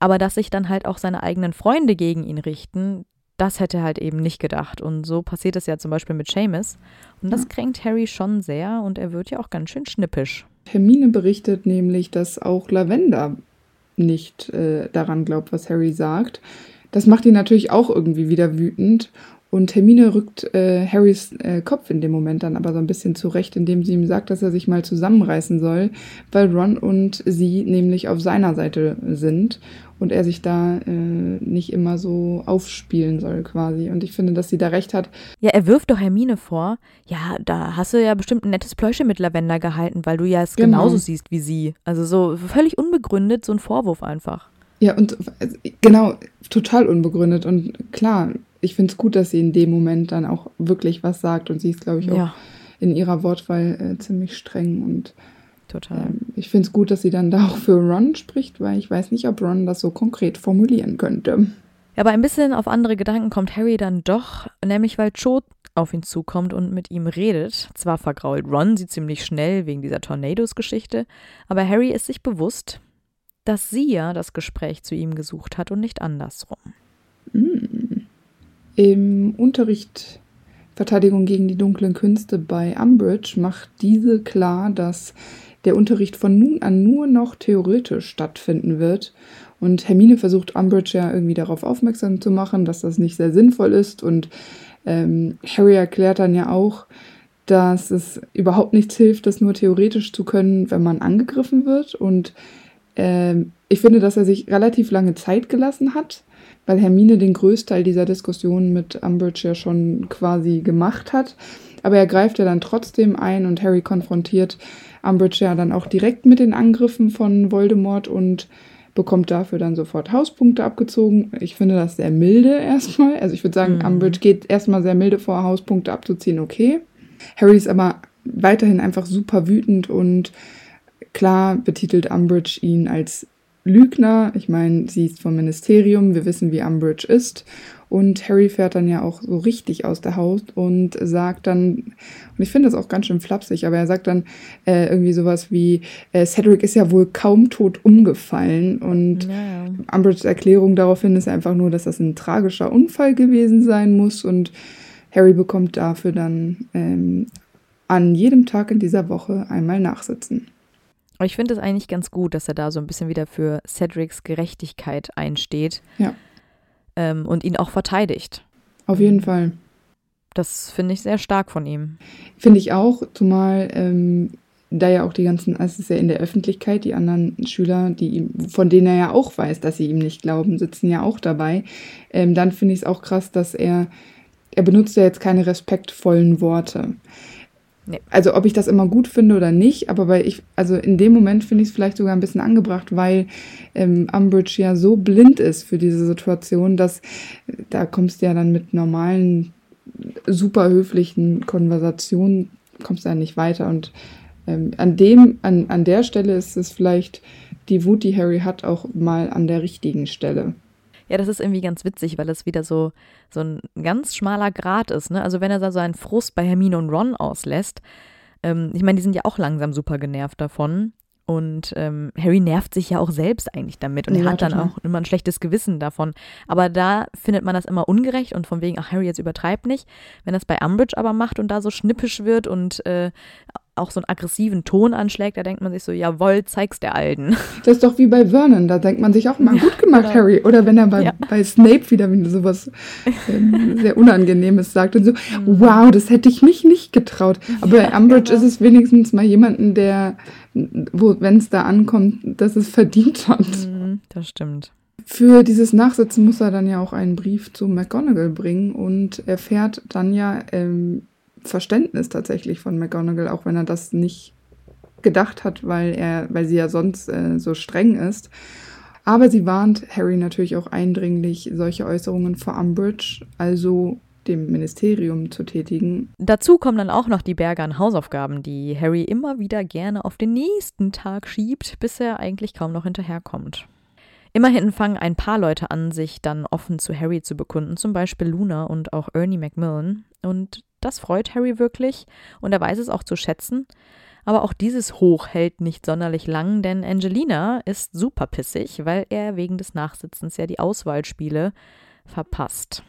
Aber dass sich dann halt auch seine eigenen Freunde gegen ihn richten, das hätte er halt eben nicht gedacht. Und so passiert es ja zum Beispiel mit Seamus. Und das Ja. kränkt Harry schon sehr und er wird ja auch ganz schön schnippisch. Hermine berichtet nämlich, dass auch Lavender nicht äh, daran glaubt, was Harry sagt. Das macht ihn natürlich auch irgendwie wieder wütend. Und Hermine rückt äh, Harrys äh, Kopf in dem Moment dann aber so ein bisschen zurecht, indem sie ihm sagt, dass er sich mal zusammenreißen soll, weil Ron und sie nämlich auf seiner Seite sind und er sich da äh, nicht immer so aufspielen soll quasi. Und ich finde, dass sie da recht hat. Ja, er wirft doch Hermine vor, ja, da hast du ja bestimmt ein nettes Pläuschen mit Lavender gehalten, weil du ja es Genau. genauso siehst wie sie. Also so völlig unbegründet, so ein Vorwurf einfach. Ja, und also, genau, total unbegründet. Und klar, ich finde es gut, dass sie in dem Moment dann auch wirklich was sagt. Und sie ist, glaube ich, auch Ja, in ihrer Wortwahl äh, ziemlich streng. Und total. ähm, ich finde es gut, dass sie dann da auch für Ron spricht, weil ich weiß nicht, ob Ron das so konkret formulieren könnte. Ja, aber ein bisschen auf andere Gedanken kommt Harry dann doch, nämlich weil Cho auf ihn zukommt und mit ihm redet. Zwar vergrault Ron sie ziemlich schnell wegen dieser Tornados-Geschichte, aber Harry ist sich bewusst, dass sie ja das Gespräch zu ihm gesucht hat und nicht andersrum. Mm. Im Unterricht Verteidigung gegen die dunklen Künste bei Umbridge macht diese klar, dass der Unterricht von nun an nur noch theoretisch stattfinden wird. Und Hermine versucht Umbridge ja irgendwie darauf aufmerksam zu machen, dass das nicht sehr sinnvoll ist. Und ähm, Harry erklärt dann ja auch, dass es überhaupt nichts hilft, das nur theoretisch zu können, wenn man angegriffen wird. Und ähm, ich finde, dass er sich relativ lange Zeit gelassen hat, weil Hermine den Größteil dieser Diskussion mit Umbridge ja schon quasi gemacht hat. Aber er greift ja dann trotzdem ein und Harry konfrontiert Umbridge ja dann auch direkt mit den Angriffen von Voldemort und bekommt dafür dann sofort Hauspunkte abgezogen. Ich finde das sehr milde erstmal. Also ich würde sagen, Mhm. Umbridge geht erstmal sehr milde vor, Hauspunkte abzuziehen, okay. Harry ist aber weiterhin einfach super wütend und klar betitelt Umbridge ihn als Lügner. Ich meine, sie ist vom Ministerium, wir wissen, wie Umbridge ist. Und Harry fährt dann ja auch so richtig aus der Haut und sagt dann, und ich finde das auch ganz schön flapsig, aber er sagt dann äh, irgendwie sowas wie, äh, Cedric ist ja wohl kaum tot umgefallen. Und Ja, ja. Umbridges Erklärung daraufhin ist einfach nur, dass das ein tragischer Unfall gewesen sein muss. Und Harry bekommt dafür dann ähm, an jedem Tag in dieser Woche einmal nachsitzen. Aber ich finde es eigentlich ganz gut, dass er da so ein bisschen wieder für Cedrics Gerechtigkeit einsteht Ja. ähm, und ihn auch verteidigt. Auf jeden Fall. Das finde ich sehr stark von ihm. Finde ich auch, zumal ähm, da ja auch die ganzen, also es ist ja in der Öffentlichkeit, die anderen Schüler, die ihm, von denen er ja auch weiß, dass sie ihm nicht glauben, sitzen ja auch dabei. Ähm, dann finde ich es auch krass, dass er, er benutzt ja jetzt keine respektvollen Worte. Nee. Also ob ich das immer gut finde oder nicht, aber weil ich, also in dem Moment finde ich es vielleicht sogar ein bisschen angebracht, weil ähm, Umbridge ja so blind ist für diese Situation, dass da kommst du ja dann mit normalen, super höflichen Konversationen, kommst du ja nicht weiter. Und ähm, an dem, an, an der Stelle ist es vielleicht die Wut, die Harry hat, auch mal an der richtigen Stelle. Ja, das ist irgendwie ganz witzig, weil es wieder so, so ein ganz schmaler Grat ist. Ne? Also wenn er da so einen Frust bei Hermine und Ron auslässt, ähm, ich meine, die sind ja auch langsam super genervt davon. Und ähm, Harry nervt sich ja auch selbst eigentlich damit und ja, er hat dann auch immer ein schlechtes Gewissen davon. Aber da findet man das immer ungerecht und von wegen, ach Harry, jetzt übertreibt nicht. Wenn das bei Umbridge aber macht und da so schnippisch wird und äh, auch so einen aggressiven Ton anschlägt, da denkt man sich so, jawohl, zeig's der Alten. Das ist doch wie bei Vernon, da denkt man sich auch mal, ja, gut gemacht, genau. Harry. Oder wenn er bei, ja. bei Snape wieder sowas äh, sehr Unangenehmes sagt und so, mhm. wow, das hätte ich mich nicht getraut. Aber ja, bei Umbridge genau. ist es wenigstens mal jemanden, der, wo, wenn es da ankommt, dass es verdient hat. Mhm, das stimmt. Für dieses Nachsitzen muss er dann ja auch einen Brief zu McGonagall bringen und erfährt dann ja ähm, Verständnis tatsächlich von McGonagall, auch wenn er das nicht gedacht hat, weil er, weil sie ja sonst äh, so streng ist. Aber sie warnt Harry natürlich auch eindringlich, solche Äußerungen vor Umbridge, also dem Ministerium zu tätigen. Dazu kommen dann auch noch die Berge an Hausaufgaben, die Harry immer wieder gerne auf den nächsten Tag schiebt, bis er eigentlich kaum noch hinterherkommt. Immerhin fangen ein paar Leute an, sich dann offen zu Harry zu bekunden, zum Beispiel Luna und auch Ernie Macmillan. Und das freut Harry wirklich und er weiß es auch zu schätzen. Aber auch dieses Hoch hält nicht sonderlich lang, denn Angelina ist super pissig, weil er wegen des Nachsitzens ja die Auswahlspiele verpasst.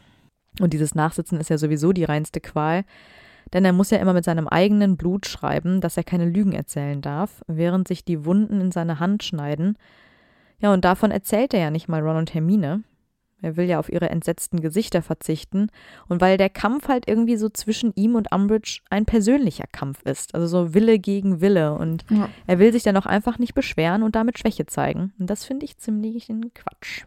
Und dieses Nachsitzen ist ja sowieso die reinste Qual, denn er muss ja immer mit seinem eigenen Blut schreiben, dass er keine Lügen erzählen darf, während sich die Wunden in seine Hand schneiden. Ja, und davon erzählt er ja nicht mal Ron und Hermine. Er will ja auf ihre entsetzten Gesichter verzichten. Und weil der Kampf halt irgendwie so zwischen ihm und Umbridge ein persönlicher Kampf ist. Also so Wille gegen Wille. Und ja. er will sich dann auch einfach nicht beschweren und damit Schwäche zeigen. Und das finde ich ziemlich ein Quatsch.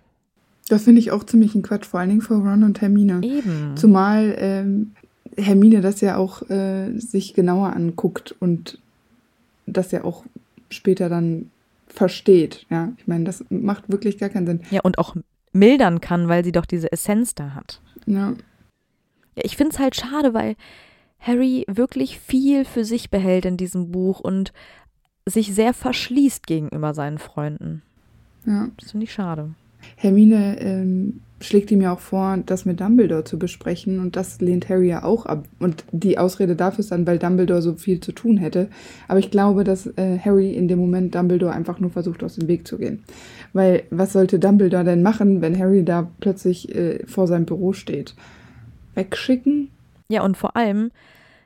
Das finde ich auch ziemlich ein Quatsch, vor allen Dingen vor Ron und Hermine. Eben. Zumal ähm, Hermine das ja auch äh, sich genauer anguckt und das ja auch später dann versteht. Ja, ich meine, das macht wirklich gar keinen Sinn. Ja, und auch mildern kann, weil sie doch diese Essenz da hat. Ja. ich finde es halt schade, weil Harry wirklich viel für sich behält in diesem Buch und sich sehr verschließt gegenüber seinen Freunden. Ja. Das finde ich schade. Hermine ähm, schlägt ihm ja auch vor, das mit Dumbledore zu besprechen und das lehnt Harry ja auch ab. Und die Ausrede dafür ist dann, weil Dumbledore so viel zu tun hätte. Aber ich glaube, dass äh, Harry in dem Moment Dumbledore einfach nur versucht, aus dem Weg zu gehen. Weil was sollte Dumbledore denn machen, wenn Harry da plötzlich äh, vor seinem Büro steht? Wegschicken? Ja, und vor allem,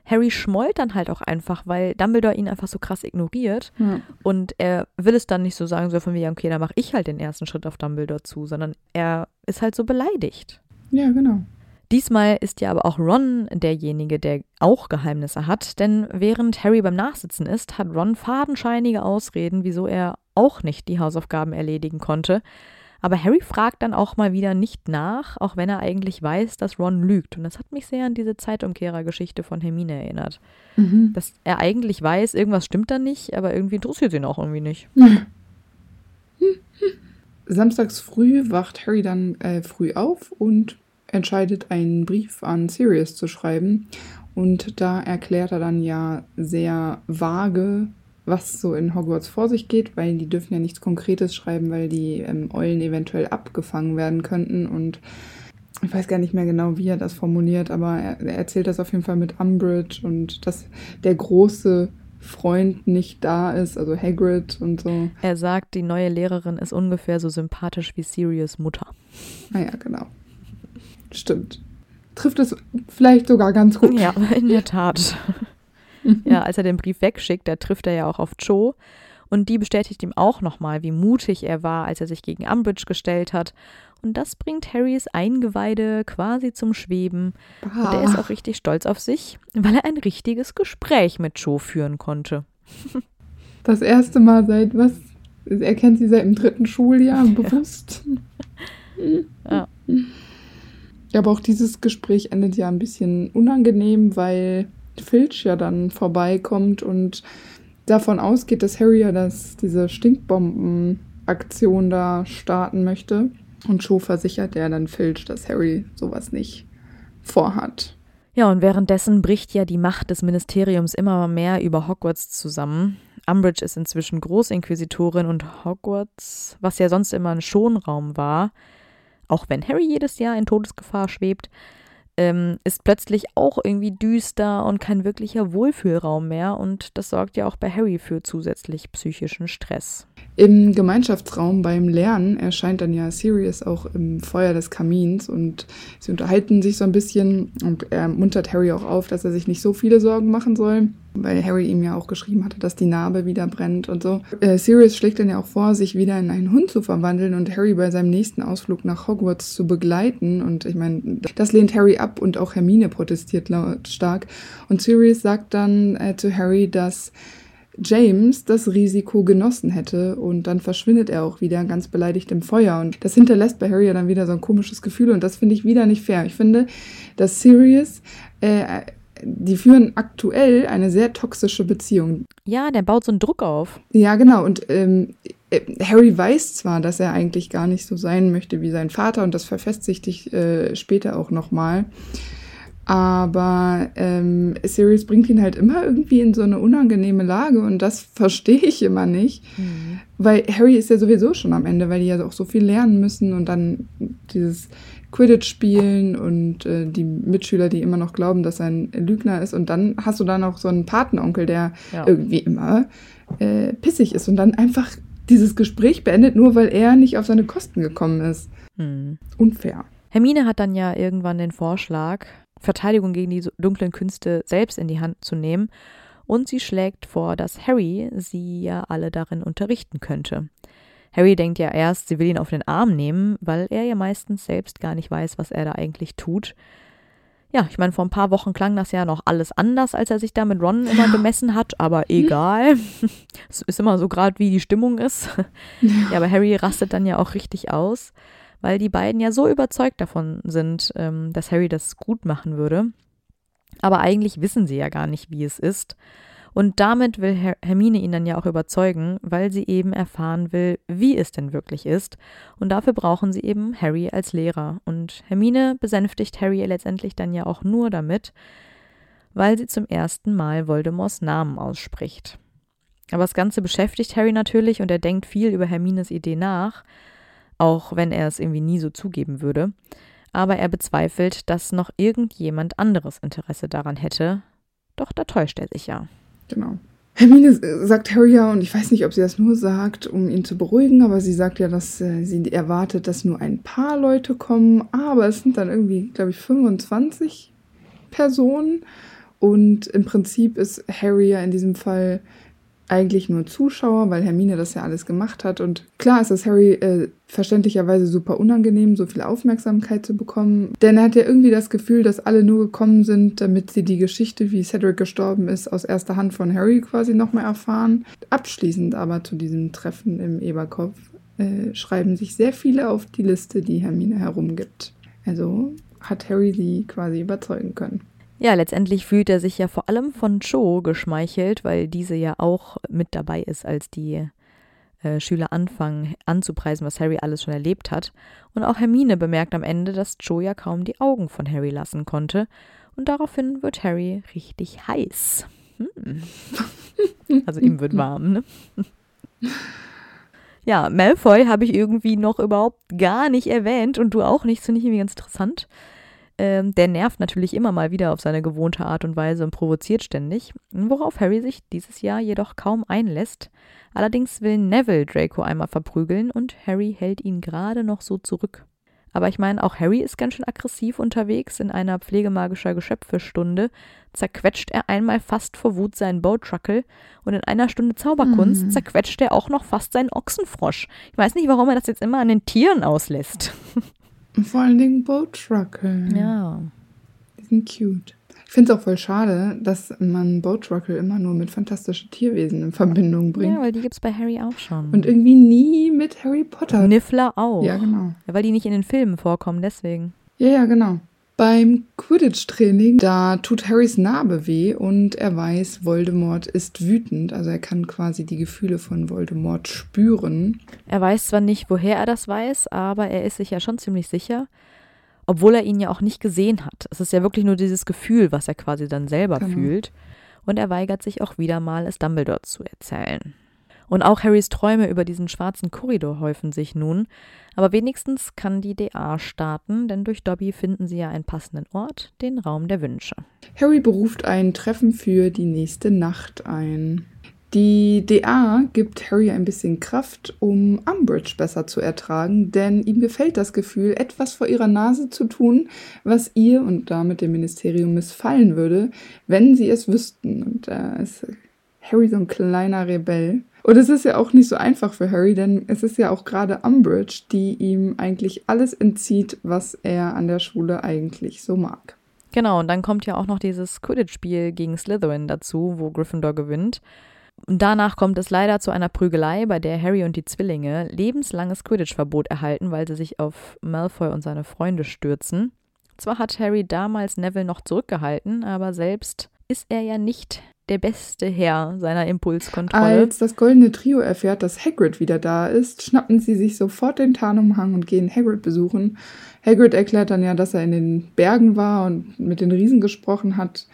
Harry schmollt dann halt auch einfach, weil Dumbledore ihn einfach so krass ignoriert. Ja. Und er will es dann nicht so sagen, so von mir, okay, dann mache ich halt den ersten Schritt auf Dumbledore zu, sondern er ist halt so beleidigt. Ja, genau. Diesmal ist ja aber auch Ron derjenige, der auch Geheimnisse hat, denn während Harry beim Nachsitzen ist, hat Ron fadenscheinige Ausreden, wieso er auch nicht die Hausaufgaben erledigen konnte. Aber Harry fragt dann auch mal wieder nicht nach, auch wenn er eigentlich weiß, dass Ron lügt. Und das hat mich sehr an diese Zeitumkehrergeschichte von Hermine erinnert. Mhm. Dass er eigentlich weiß, irgendwas stimmt da nicht, aber irgendwie interessiert ihn auch irgendwie nicht. Samstags früh wacht Harry dann äh, früh auf und entscheidet, einen Brief an Sirius zu schreiben. Und da erklärt er dann ja sehr vage, was so in Hogwarts vor sich geht, weil die dürfen ja nichts Konkretes schreiben, weil die ähm, Eulen eventuell abgefangen werden könnten. Und ich weiß gar nicht mehr genau, wie er das formuliert, aber er, er erzählt das auf jeden Fall mit Umbridge und dass der große Freund nicht da ist, also Hagrid und so. Er sagt, die neue Lehrerin ist ungefähr so sympathisch wie Sirius Mutter. Naja, ah genau. Stimmt. Trifft es vielleicht sogar ganz gut. Ja, in der Tat. ja, als er den Brief wegschickt, da trifft er ja auch auf Joe. Und die bestätigt ihm auch nochmal, wie mutig er war, als er sich gegen Umbridge gestellt hat. Und das bringt Harrys Eingeweide quasi zum Schweben. Bah. Und er ist auch richtig stolz auf sich, weil er ein richtiges Gespräch mit Joe führen konnte. Das erste Mal seit was? Er kennt sie seit dem dritten Schuljahr bewusst. Ja. Ja, aber auch dieses Gespräch endet ja ein bisschen unangenehm, weil Filch ja dann vorbeikommt und davon ausgeht, dass Harry ja das, diese Stinkbomben-Aktion da starten möchte. Und Cho versichert ja dann Filch, dass Harry sowas nicht vorhat. Ja, und währenddessen bricht ja die Macht des Ministeriums immer mehr über Hogwarts zusammen. Umbridge ist inzwischen Großinquisitorin und Hogwarts, was ja sonst immer ein Schonraum war, auch wenn Harry jedes Jahr in Todesgefahr schwebt, ähm, ist plötzlich auch irgendwie düster und kein wirklicher Wohlfühlraum mehr. Und das sorgt ja auch bei Harry für zusätzlich psychischen Stress. Im Gemeinschaftsraum beim Lernen erscheint dann ja Sirius auch im Feuer des Kamins und sie unterhalten sich so ein bisschen und er muntert Harry auch auf, dass er sich nicht so viele Sorgen machen soll, weil Harry ihm ja auch geschrieben hatte, dass die Narbe wieder brennt und so. Äh, Sirius schlägt dann ja auch vor, sich wieder in einen Hund zu verwandeln und Harry bei seinem nächsten Ausflug nach Hogwarts zu begleiten. Und ich meine, das lehnt Harry ab und auch Hermine protestiert lautstark. Und Sirius sagt dann äh, zu Harry, dass James das Risiko genossen hätte und dann verschwindet er auch wieder ganz beleidigt im Feuer und das hinterlässt bei Harry ja dann wieder so ein komisches Gefühl und das finde ich wieder nicht fair. Ich finde, dass Sirius, äh, die führen aktuell eine sehr toxische Beziehung. Ja, der baut so einen Druck auf. Ja, genau und ähm, äh, Harry weiß zwar, dass er eigentlich gar nicht so sein möchte wie sein Vater und das verfestigt sich äh, später auch nochmal. Aber ähm, Sirius bringt ihn halt immer irgendwie in so eine unangenehme Lage und das verstehe ich immer nicht. Mhm. Weil Harry ist ja sowieso schon am Ende, weil die ja auch so viel lernen müssen und dann dieses Quidditch spielen und äh, die Mitschüler, die immer noch glauben, dass er ein Lügner ist. Und dann hast du da noch so einen Patenonkel, der ja. irgendwie immer äh, pissig ist und dann einfach dieses Gespräch beendet, nur weil er nicht auf seine Kosten gekommen ist. Mhm. Unfair. Hermine hat dann ja irgendwann den Vorschlag, Verteidigung gegen die dunklen Künste selbst in die Hand zu nehmen und sie schlägt vor, dass Harry sie ja alle darin unterrichten könnte. Harry denkt ja erst, sie will ihn auf den Arm nehmen, weil er ja meistens selbst gar nicht weiß, was er da eigentlich tut. Ja, ich meine, vor ein paar Wochen klang das ja noch alles anders, als er sich da mit Ron immer gemessen hat, aber egal. es ist immer so gerade, wie die Stimmung ist. ja, aber Harry rastet dann ja auch richtig aus weil die beiden ja so überzeugt davon sind, ähm, dass Harry das gut machen würde. Aber eigentlich wissen sie ja gar nicht, wie es ist. Und damit will Her Hermine ihn dann ja auch überzeugen, weil sie eben erfahren will, wie es denn wirklich ist. Und dafür brauchen sie eben Harry als Lehrer. Und Hermine besänftigt Harry letztendlich dann ja auch nur damit, weil sie zum ersten Mal Voldemorts Namen ausspricht. Aber das Ganze beschäftigt Harry natürlich und er denkt viel über Hermines Idee nach auch wenn er es irgendwie nie so zugeben würde. Aber er bezweifelt, dass noch irgendjemand anderes Interesse daran hätte. Doch da täuscht er sich ja. Genau. Hermine sagt Harry ja, und ich weiß nicht, ob sie das nur sagt, um ihn zu beruhigen, aber sie sagt ja, dass äh, sie erwartet, dass nur ein paar Leute kommen, aber es sind dann irgendwie, glaube ich, 25 Personen. Und im Prinzip ist Harry ja in diesem Fall eigentlich nur Zuschauer, weil Hermine das ja alles gemacht hat. Und klar ist es Harry äh, verständlicherweise super unangenehm, so viel Aufmerksamkeit zu bekommen. Denn er hat ja irgendwie das Gefühl, dass alle nur gekommen sind, damit sie die Geschichte, wie Cedric gestorben ist, aus erster Hand von Harry quasi nochmal erfahren. Abschließend aber zu diesem Treffen im Eberkopf äh, schreiben sich sehr viele auf die Liste, die Hermine herumgibt. Also hat Harry sie quasi überzeugen können. Ja, letztendlich fühlt er sich ja vor allem von Cho geschmeichelt, weil diese ja auch mit dabei ist, als die äh, Schüler anfangen anzupreisen, was Harry alles schon erlebt hat. Und auch Hermine bemerkt am Ende, dass Cho ja kaum die Augen von Harry lassen konnte. Und daraufhin wird Harry richtig heiß. Hm. Also ihm wird warm, ne? Ja, Malfoy habe ich irgendwie noch überhaupt gar nicht erwähnt und du auch nicht, finde ich irgendwie ganz interessant. Ähm, der nervt natürlich immer mal wieder auf seine gewohnte Art und Weise und provoziert ständig, worauf Harry sich dieses Jahr jedoch kaum einlässt. Allerdings will Neville Draco einmal verprügeln und Harry hält ihn gerade noch so zurück. Aber ich meine, auch Harry ist ganz schön aggressiv unterwegs. In einer pflegemagischer Geschöpfestunde zerquetscht er einmal fast vor Wut seinen Bowtruckle und in einer Stunde Zauberkunst mhm. zerquetscht er auch noch fast seinen Ochsenfrosch. Ich weiß nicht, warum er das jetzt immer an den Tieren auslässt. Vor allen Dingen Boat. Ja. Die sind cute. Ich finde es auch voll schade, dass man Boatruckle immer nur mit fantastischen Tierwesen in Verbindung bringt. Ja, weil die gibt es bei Harry auch schon. Und irgendwie nie mit Harry Potter. Niffler auch. Ja, genau. Ja, weil die nicht in den Filmen vorkommen, deswegen. Ja, ja, genau. Beim Quidditch-Training, da tut Harrys Narbe weh und er weiß, Voldemort ist wütend. Also er kann quasi die Gefühle von Voldemort spüren. Er weiß zwar nicht, woher er das weiß, aber er ist sich ja schon ziemlich sicher, obwohl er ihn ja auch nicht gesehen hat. Es ist ja wirklich nur dieses Gefühl, was er quasi dann selber Genau. fühlt. Und er weigert sich auch wieder mal, es Dumbledore zu erzählen. Und auch Harrys Träume über diesen schwarzen Korridor häufen sich nun. Aber wenigstens kann die DA starten, denn durch Dobby finden sie ja einen passenden Ort, den Raum der Wünsche. Harry beruft ein Treffen für die nächste Nacht ein. Die DA gibt Harry ein bisschen Kraft, um Umbridge besser zu ertragen, denn ihm gefällt das Gefühl, etwas vor ihrer Nase zu tun, was ihr und damit dem Ministerium missfallen würde, wenn sie es wüssten. Und da ist Harry so ein kleiner Rebell. Und es ist ja auch nicht so einfach für Harry, denn es ist ja auch gerade Umbridge, die ihm eigentlich alles entzieht, was er an der Schule eigentlich so mag. Genau, und dann kommt ja auch noch dieses Quidditch-Spiel gegen Slytherin dazu, wo Gryffindor gewinnt. Und danach kommt es leider zu einer Prügelei, bei der Harry und die Zwillinge lebenslanges Quidditch-Verbot erhalten, weil sie sich auf Malfoy und seine Freunde stürzen. Zwar hat Harry damals Neville noch zurückgehalten, aber selbst ist er ja nicht der beste Herr seiner Impulskontrolle. Als das goldene Trio erfährt, dass Hagrid wieder da ist, schnappen sie sich sofort den Tarnumhang und gehen Hagrid besuchen. Hagrid erklärt dann ja, dass er in den Bergen war und mit den Riesen gesprochen hat,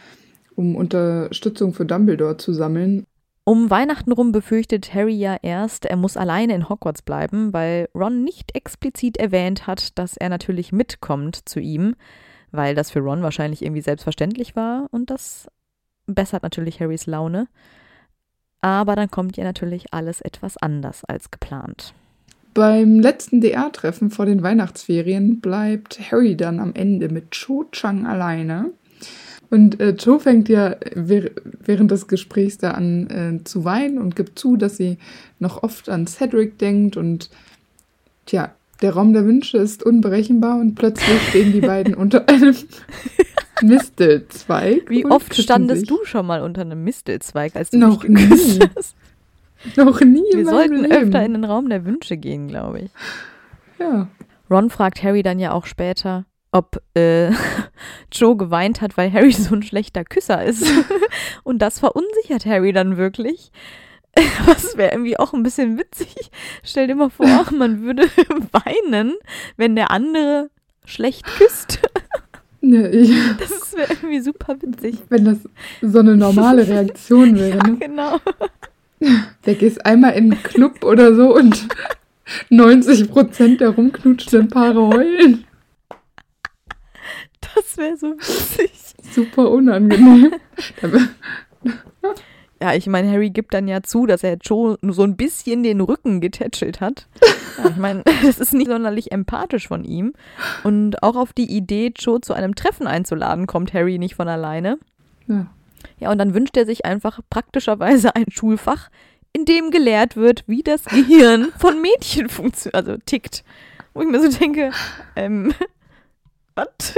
um Unterstützung für Dumbledore zu sammeln. Um Weihnachten rum befürchtet Harry ja erst, er muss alleine in Hogwarts bleiben, weil Ron nicht explizit erwähnt hat, dass er natürlich mitkommt zu ihm, weil das für Ron wahrscheinlich irgendwie selbstverständlich war und das bessert natürlich Harrys Laune. Aber dann kommt ja natürlich alles etwas anders als geplant. Beim letzten DR-Treffen vor den Weihnachtsferien bleibt Harry dann am Ende mit Cho Chang alleine. Und äh, Cho fängt ja wäh- während des Gesprächs da an äh, zu weinen und gibt zu, dass sie noch oft an Cedric denkt. Und tja, der Raum der Wünsche ist unberechenbar und plötzlich stehen die beiden unter einem Mistelzweig. Wie oft standest sich. du schon mal unter einem Mistelzweig, als du Noch mich geküsst nie. hast? Noch nie Wir sollten Leben. öfter in den Raum der Wünsche gehen, glaube ich. Ja. Ron fragt Harry dann ja auch später, ob äh, Joe geweint hat, weil Harry so ein schlechter Küsser ist. Und das verunsichert Harry dann wirklich. Was wäre irgendwie auch ein bisschen witzig. Stell dir mal vor, man würde weinen, wenn der andere schlecht küsst. ja ich, Das wäre irgendwie super witzig. wenn das so eine normale Reaktion wäre. Ne? Genau. Der gehst einmal in einen Club oder so und 90 Prozent der rumknutschenden Paare heulen. Das wäre so witzig. Super unangenehm. Ja, ich meine, Harry gibt dann ja zu, dass er Joe so ein bisschen den Rücken getätschelt hat. Ja, ich meine, das ist nicht sonderlich empathisch von ihm. Und auch auf die Idee, Joe zu einem Treffen einzuladen, kommt Harry nicht von alleine. ja. Ja, und dann wünscht er sich einfach praktischerweise ein Schulfach, in dem gelehrt wird, wie das Gehirn von Mädchen funktioniert, also tickt. Wo ich mir so denke, ähm, was?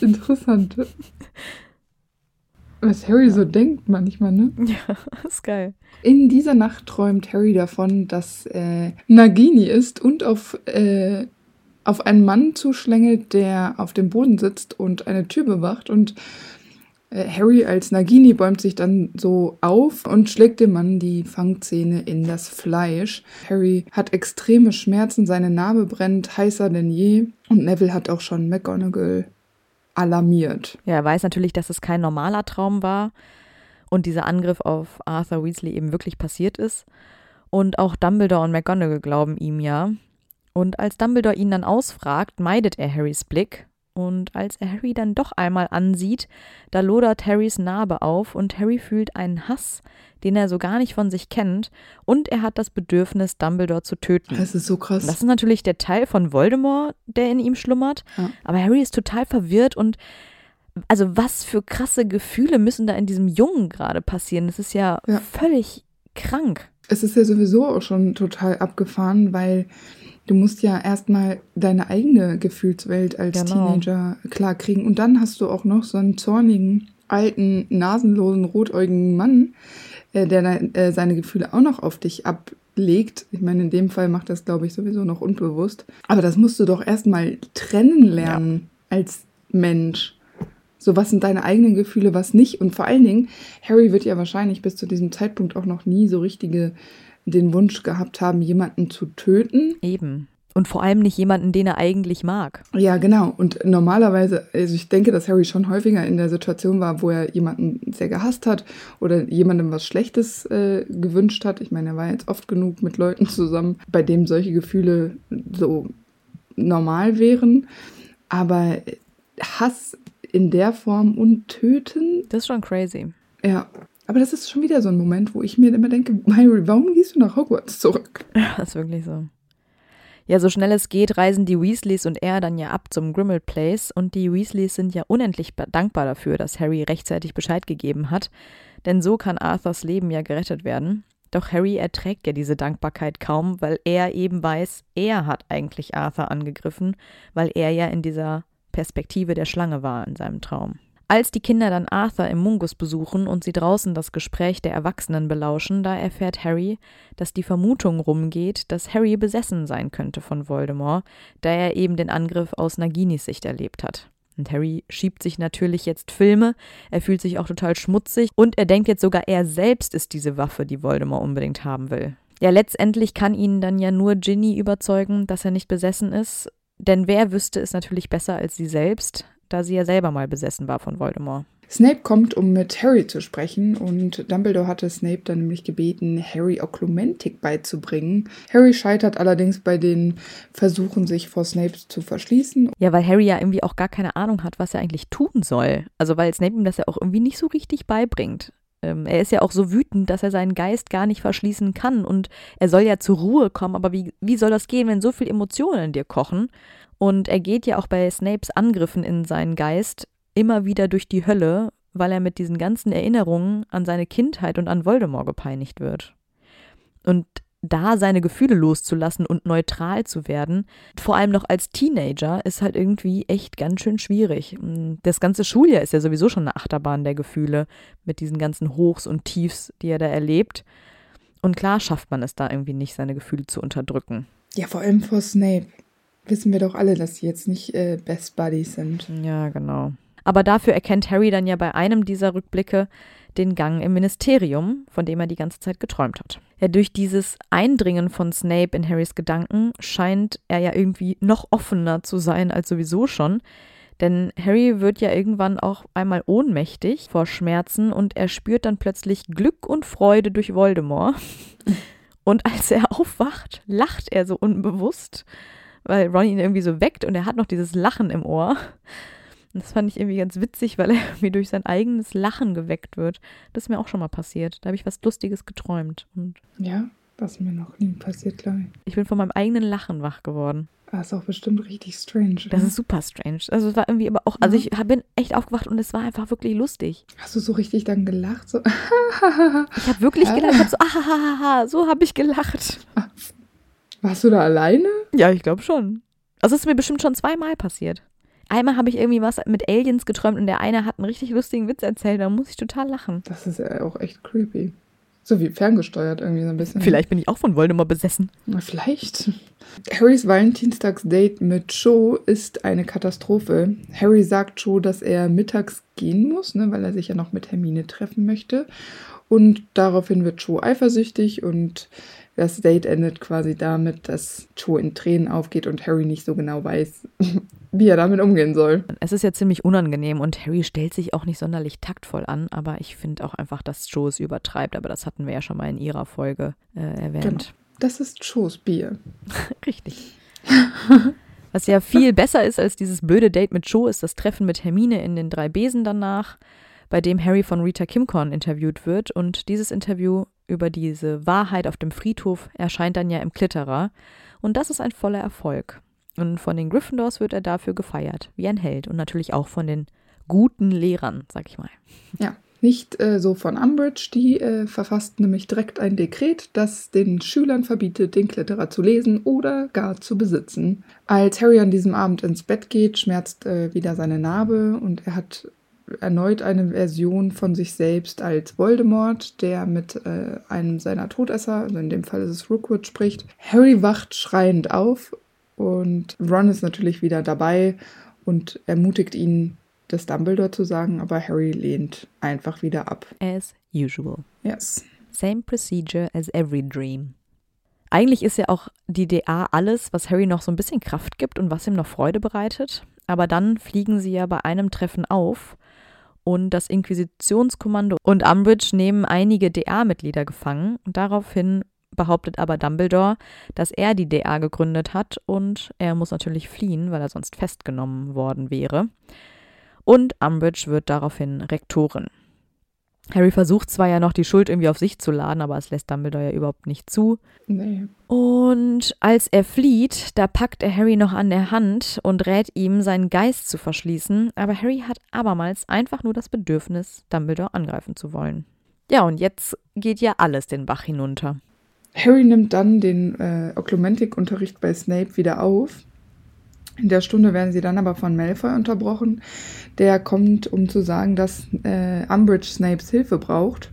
interessant. Was Harry so denkt manchmal, ne? Ja, ist geil. In dieser Nacht träumt Harry davon, dass äh, Nagini ist und auf, äh, auf einen Mann zuschlängelt, der auf dem Boden sitzt und eine Tür bewacht. Und äh, Harry als Nagini bäumt sich dann so auf und schlägt dem Mann die Fangzähne in das Fleisch. Harry hat extreme Schmerzen, seine Narbe brennt heißer denn je. Und Neville hat auch schon McGonagall alarmiert. Ja, er weiß natürlich, dass es kein normaler Traum war und dieser Angriff auf Arthur Weasley eben wirklich passiert ist. Und auch Dumbledore und McGonagall glauben ihm ja. Und als Dumbledore ihn dann ausfragt, meidet er Harrys Blick. Und als er Harry dann doch einmal ansieht, da lodert Harrys Narbe auf und Harry fühlt einen Hass, den er so gar nicht von sich kennt. Und er hat das Bedürfnis, Dumbledore zu töten. Das ist so krass. Das ist natürlich der Teil von Voldemort, der in ihm schlummert. Ja. Aber Harry ist total verwirrt und also was für krasse Gefühle müssen da in diesem Jungen gerade passieren? Das ist ja, Ja. völlig krank. Es ist ja sowieso auch schon total abgefahren, weil Du musst ja erstmal deine eigene Gefühlswelt als Genau. Teenager klarkriegen. Und dann hast du auch noch so einen zornigen, alten, nasenlosen, rotäugigen Mann, äh, der äh, seine Gefühle auch noch auf dich ablegt. Ich meine, in dem Fall macht das, glaube ich, sowieso noch unbewusst. Aber das musst du doch erstmal trennen lernen als Mensch. So, was sind deine eigenen Gefühle, was nicht? Und vor allen Dingen, Harry wird ja wahrscheinlich bis zu diesem Zeitpunkt auch noch nie so richtige den Wunsch gehabt haben, jemanden zu töten. Eben. Und vor allem nicht jemanden, den er eigentlich mag. Ja, genau. Und normalerweise, also ich denke, dass Harry schon häufiger in der Situation war, wo er jemanden sehr gehasst hat oder jemandem was Schlechtes äh, gewünscht hat. Ich meine, er war jetzt oft genug mit Leuten zusammen, bei denen solche Gefühle so normal wären. Aber Hass in der Form und Töten, Das ist schon crazy. ja. Aber das ist schon wieder so ein Moment, wo ich mir immer denke, Harry, warum gehst du nach Hogwarts zurück? Das ist wirklich so. Ja, so schnell es geht, reisen die Weasleys und er dann ja ab zum Grimmel Place und die Weasleys sind ja unendlich ba- dankbar dafür, dass Harry rechtzeitig Bescheid gegeben hat, denn so kann Arthurs Leben ja gerettet werden. Doch Harry erträgt ja diese Dankbarkeit kaum, weil er eben weiß, er hat eigentlich Arthur angegriffen, weil er ja in dieser Perspektive der Schlange war in seinem Traum. Als die Kinder dann Arthur im Mungus besuchen und sie draußen das Gespräch der Erwachsenen belauschen, da erfährt Harry, dass die Vermutung rumgeht, dass Harry besessen sein könnte von Voldemort, da er eben den Angriff aus Naginis Sicht erlebt hat. Und Harry schiebt sich natürlich jetzt Filme, er fühlt sich auch total schmutzig und er denkt jetzt sogar, er selbst ist diese Waffe, die Voldemort unbedingt haben will. Ja, letztendlich kann ihn dann ja nur Ginny überzeugen, dass er nicht besessen ist, denn wer wüsste es natürlich besser als sie selbst, da sie ja selber mal besessen war von Voldemort. Snape kommt, um mit Harry zu sprechen und Dumbledore hatte Snape dann nämlich gebeten, Harry Oklumentik beizubringen. Harry scheitert allerdings bei den Versuchen, sich vor Snape zu verschließen. Ja, weil Harry ja irgendwie auch gar keine Ahnung hat, was er eigentlich tun soll. Also weil Snape ihm das ja auch irgendwie nicht so richtig beibringt. Ähm, er ist ja auch so wütend, dass er seinen Geist gar nicht verschließen kann und er soll ja zur Ruhe kommen, aber wie, wie soll das gehen, wenn so viel Emotionen in dir kochen? Und er geht ja auch bei Snapes Angriffen in seinen Geist immer wieder durch die Hölle, weil er mit diesen ganzen Erinnerungen an seine Kindheit und an Voldemort gepeinigt wird. Und da seine Gefühle loszulassen und neutral zu werden, vor allem noch als Teenager, ist halt irgendwie echt ganz schön schwierig. Das ganze Schuljahr ist ja sowieso schon eine Achterbahn der Gefühle mit diesen ganzen Hochs und Tiefs, die er da erlebt. Und klar schafft man es da irgendwie nicht, seine Gefühle zu unterdrücken. Ja, vor allem vor Snape. Wissen wir doch alle, dass sie jetzt nicht äh, Best Buddies sind. Ja, genau. Aber dafür erkennt Harry dann ja bei einem dieser Rückblicke den Gang im Ministerium, von dem er die ganze Zeit geträumt hat. Ja, durch dieses Eindringen von Snape in Harrys Gedanken scheint er ja irgendwie noch offener zu sein als sowieso schon. Denn Harry wird ja irgendwann auch einmal ohnmächtig vor Schmerzen und er spürt dann plötzlich Glück und Freude durch Voldemort. Und als er aufwacht, lacht er so unbewusst, weil Ron ihn irgendwie so weckt und er hat noch dieses Lachen im Ohr. Und das fand ich irgendwie ganz witzig, weil er irgendwie durch sein eigenes Lachen geweckt wird. Das ist mir auch schon mal passiert. Da habe ich was Lustiges geträumt. Und Ja, was mir noch nie passiert, glaube ich. ich bin von meinem eigenen Lachen wach geworden. Das ist auch bestimmt richtig strange. Das oder? ist super strange. Also es war irgendwie aber auch, also ich hab- bin echt aufgewacht und es war einfach wirklich lustig. Hast du so richtig dann gelacht? So, Ich habe wirklich gelacht. Ich habe so, ahahaha, so habe ich gelacht. Warst du da alleine? Ja, ich glaube schon. Also es ist mir bestimmt schon zweimal passiert. Einmal habe ich irgendwie was mit Aliens geträumt und der eine hat einen richtig lustigen Witz erzählt, da muss ich total lachen. Das ist ja auch echt creepy. So wie ferngesteuert irgendwie so ein bisschen. Vielleicht bin ich auch von Voldemort besessen. Na, Vielleicht. Harrys Valentinstagsdate mit Joe ist eine Katastrophe. Harry sagt Joe, dass er mittags gehen muss, ne, weil er sich ja noch mit Hermine treffen möchte. Und daraufhin wird Joe eifersüchtig und das Date endet quasi damit, dass Joe in Tränen aufgeht und Harry nicht so genau weiß, wie er damit umgehen soll. Es ist ja ziemlich unangenehm und Harry stellt sich auch nicht sonderlich taktvoll an, aber ich finde auch einfach, dass Joe es übertreibt. Aber das hatten wir ja schon mal in ihrer Folge äh, erwähnt. Genau. Das ist Joes Bier. Richtig. Was ja viel besser ist als dieses blöde Date mit Joe, ist das Treffen mit Hermine in den drei Besen danach, bei dem Harry von Rita Kimcorn interviewt wird. Und dieses Interview über diese Wahrheit auf dem Friedhof erscheint dann ja im Klitterer. Und das ist ein voller Erfolg. Und von den Gryffindors wird er dafür gefeiert, wie ein Held. Und natürlich auch von den guten Lehrern, sag ich mal. Ja, Nicht äh, so von Umbridge, die äh, verfasst nämlich direkt ein Dekret, das den Schülern verbietet, den Kletterer zu lesen oder gar zu besitzen. Als Harry an diesem Abend ins Bett geht, schmerzt äh, wieder seine Narbe und er hat erneut eine Version von sich selbst als Voldemort, der mit äh, einem seiner Todesser, also in dem Fall ist es Rookwood, spricht. Harry wacht schreiend auf und Ron ist natürlich wieder dabei und ermutigt ihn, das Dumbledore zu sagen, aber Harry lehnt einfach wieder ab. As usual. Yes. Same procedure as every dream. Eigentlich ist ja auch die DA alles, was Harry noch so ein bisschen Kraft gibt und was ihm noch Freude bereitet. Aber dann fliegen sie ja bei einem Treffen auf und das Inquisitionskommando und Umbridge nehmen einige DA-Mitglieder gefangen. Daraufhin behauptet aber Dumbledore, dass er die DA gegründet hat und er muss natürlich fliehen, weil er sonst festgenommen worden wäre und Umbridge wird daraufhin Rektorin. Harry versucht zwar ja noch die Schuld irgendwie auf sich zu laden, aber es lässt Dumbledore ja überhaupt nicht zu. Nee. Und als er flieht, da packt er Harry noch an der Hand und rät ihm, seinen Geist zu verschließen, aber Harry hat abermals einfach nur das Bedürfnis, Dumbledore angreifen zu wollen. Ja, und jetzt geht ja alles den Bach hinunter. Harry nimmt dann den äh, Oklumentik-Unterricht bei Snape wieder auf in der Stunde werden sie dann aber von Malfoy unterbrochen. Der kommt, um zu sagen, dass äh, Umbridge Snapes Hilfe braucht.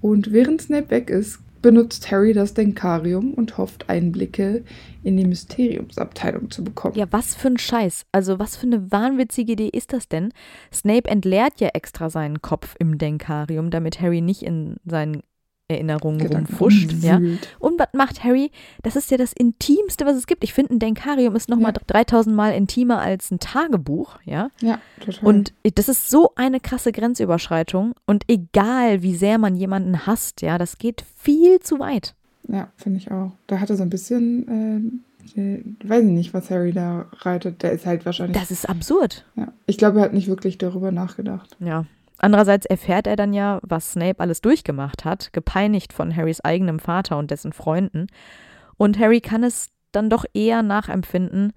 Und während Snape weg ist, benutzt Harry das Denkarium und hofft, Einblicke in die Mysteriumsabteilung zu bekommen. Ja, was für ein Scheiß. Also, was für eine wahnwitzige Idee ist das denn? Snape entleert ja extra seinen Kopf im Denkarium, damit Harry nicht in seinen Erinnerungen rumfuscht. Ja. Und was macht Harry? Das ist ja das Intimste, was es gibt. Ich finde, ein Denkarium ist nochmal Ja. 3000 Mal intimer als ein Tagebuch. Ja. Ja, total. Und das ist so eine krasse Grenzüberschreitung. Und egal, wie sehr man jemanden hasst, ja, das geht viel zu weit. ja, finde ich auch. Da hatte so ein bisschen, äh, äh, weiß ich nicht, was Harry da reitet. Der ist halt wahrscheinlich. Das ist absurd. ja. Ich glaube, er hat nicht wirklich darüber nachgedacht. Ja. Andererseits erfährt er dann ja, was Snape alles durchgemacht hat, gepeinigt von Harrys eigenem Vater und dessen Freunden. Und Harry kann es dann doch eher nachempfinden,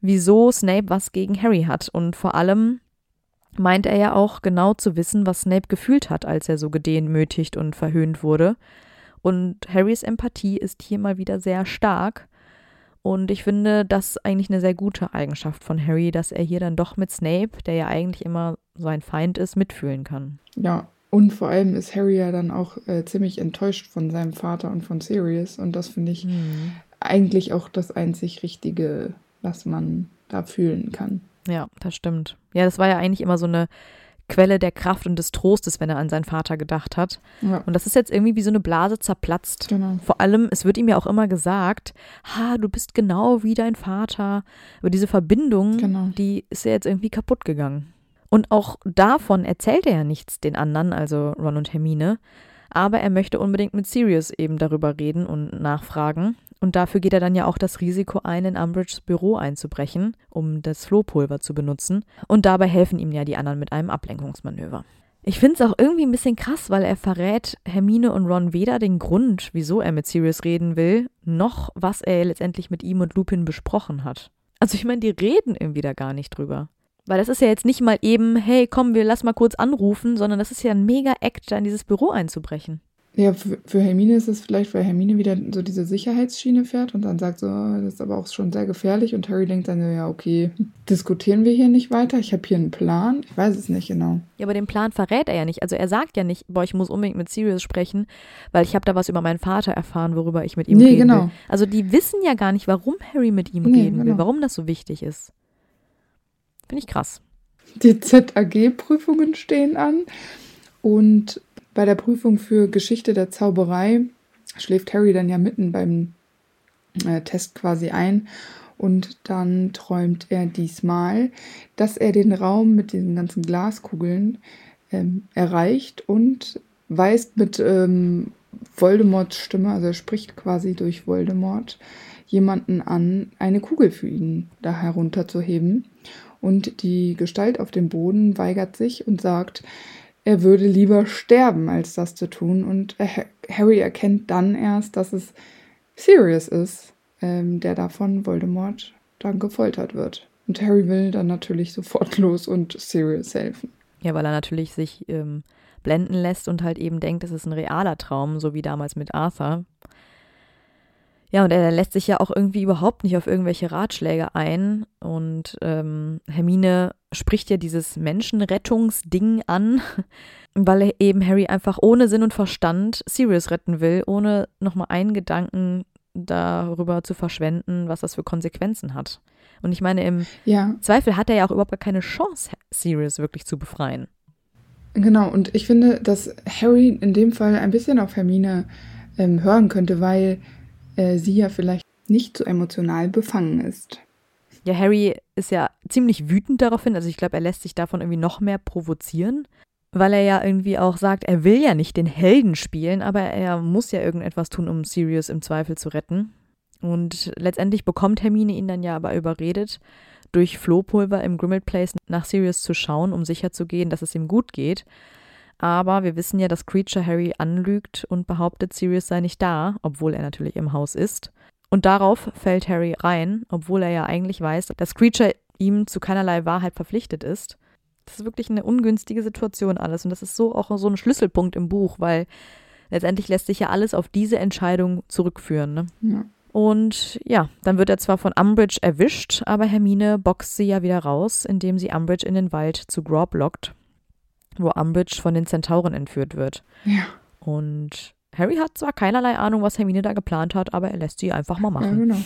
wieso Snape was gegen Harry hat. Und vor allem meint er ja auch genau zu wissen, was Snape gefühlt hat, als er so gedemütigt und verhöhnt wurde. Und Harrys Empathie ist hier mal wieder sehr stark. Und ich finde das eigentlich eine sehr gute Eigenschaft von Harry, dass er hier dann doch mit Snape, der ja eigentlich immer sein Feind ist, mitfühlen kann. Ja, und vor allem ist Harry ja dann auch äh, ziemlich enttäuscht von seinem Vater und von Sirius. Und das finde ich eigentlich auch das einzig Richtige, was man da fühlen kann. Ja, das stimmt. Ja, das war ja eigentlich immer so eine Quelle der Kraft und des Trostes, wenn er an seinen Vater gedacht hat. Ja, Und das ist jetzt irgendwie wie so eine Blase zerplatzt. genau. Vor allem, es wird ihm ja auch immer gesagt, ha, du bist genau wie dein Vater. Aber diese Verbindung, Genau. die ist ja jetzt irgendwie kaputt gegangen. Und auch davon erzählt er ja nichts den anderen, also Ron und Hermine. Aber er möchte unbedingt mit Sirius eben darüber reden und nachfragen. Und dafür geht er dann ja auch das Risiko ein, in Umbridges Büro einzubrechen, um das Flohpulver zu benutzen. Und dabei helfen ihm ja die anderen mit einem Ablenkungsmanöver. Ich finde es auch irgendwie ein bisschen krass, weil er verrät Hermine und Ron weder den Grund, wieso er mit Sirius reden will, noch was er letztendlich mit ihm und Lupin besprochen hat. Also ich meine, die reden irgendwie da gar nicht drüber. Weil das ist ja jetzt nicht mal eben, hey, komm, wir lass mal kurz anrufen, sondern das ist ja ein mega Act, da in dieses Büro einzubrechen. Ja, für, für Hermine ist es vielleicht, weil Hermine wieder so diese Sicherheitsschiene fährt und dann sagt so, oh, das ist aber auch schon sehr gefährlich. Und Harry denkt dann so, ja, okay, diskutieren wir hier nicht weiter? Ich habe hier einen Plan. Ich weiß es nicht genau. Ja, aber den Plan verrät er ja nicht. Also er sagt ja nicht, boah, ich muss unbedingt mit Sirius sprechen, weil ich habe da was über meinen Vater erfahren, worüber ich mit ihm Nee, reden genau. will. Also die wissen ja gar nicht, warum Harry mit ihm Nee, reden will, genau. warum das so wichtig ist. Finde ich krass. Die ZAG-Prüfungen stehen an und bei der Prüfung für Geschichte der Zauberei schläft Harry dann ja mitten beim äh, Test quasi ein und dann träumt er diesmal, dass er den Raum mit diesen ganzen Glaskugeln ähm, erreicht und weist mit ähm, Voldemorts Stimme, also er spricht quasi durch Voldemort, jemanden an, eine Kugel für ihn da herunterzuheben. Und die Gestalt auf dem Boden weigert sich und sagt, er würde lieber sterben, als das zu tun. Und äh, Harry erkennt dann erst, dass es Sirius ist, ähm, der da von Voldemort dann gefoltert wird. Und Harry will dann natürlich sofort los und Sirius helfen. Ja, weil er natürlich sich ähm, blenden lässt und halt eben denkt, es ist ein realer Traum, so wie damals mit Arthur. Ja, und er lässt sich ja auch irgendwie überhaupt nicht auf irgendwelche Ratschläge ein. Und ähm, Hermine spricht ja dieses Menschenrettungsding an, weil er eben Harry einfach ohne Sinn und Verstand Sirius retten will, ohne nochmal einen Gedanken darüber zu verschwenden, was das für Konsequenzen hat. Und ich meine, im Ja, Zweifel hat er ja auch überhaupt gar keine Chance, Sirius wirklich zu befreien. genau. Und ich finde, dass Harry in dem Fall ein bisschen auf Hermine ähm, hören könnte, weil äh, sie ja vielleicht nicht so emotional befangen ist. Ja, Harry ist ja ziemlich wütend daraufhin. Also ich glaube, er lässt sich davon irgendwie noch mehr provozieren, weil er ja irgendwie auch sagt, er will ja nicht den Helden spielen, aber er muss ja irgendetwas tun, um Sirius im Zweifel zu retten. Und letztendlich bekommt Hermine ihn dann ja aber überredet, durch Flohpulver im Grimmauld Place nach Sirius zu schauen, um sicherzugehen, dass es ihm gut geht. Aber wir wissen ja, dass Creature Harry anlügt und behauptet, Sirius sei nicht da, obwohl er natürlich im Haus ist. Und darauf fällt Harry rein, obwohl er ja eigentlich weiß, dass Creature ihm zu keinerlei Wahrheit verpflichtet ist. Das ist wirklich eine ungünstige Situation alles. Und das ist so auch so ein Schlüsselpunkt im Buch, weil letztendlich lässt sich ja alles auf diese Entscheidung zurückführen. Ne? Ja. Und ja, dann wird er zwar von Umbridge erwischt, aber Hermine boxt sie ja wieder raus, indem sie Umbridge in den Wald zu Grob lockt, wo Umbridge von den Zentauren entführt wird. Ja, Und Harry hat zwar keinerlei Ahnung, was Hermine da geplant hat, aber er lässt sie einfach mal ja, machen. genau.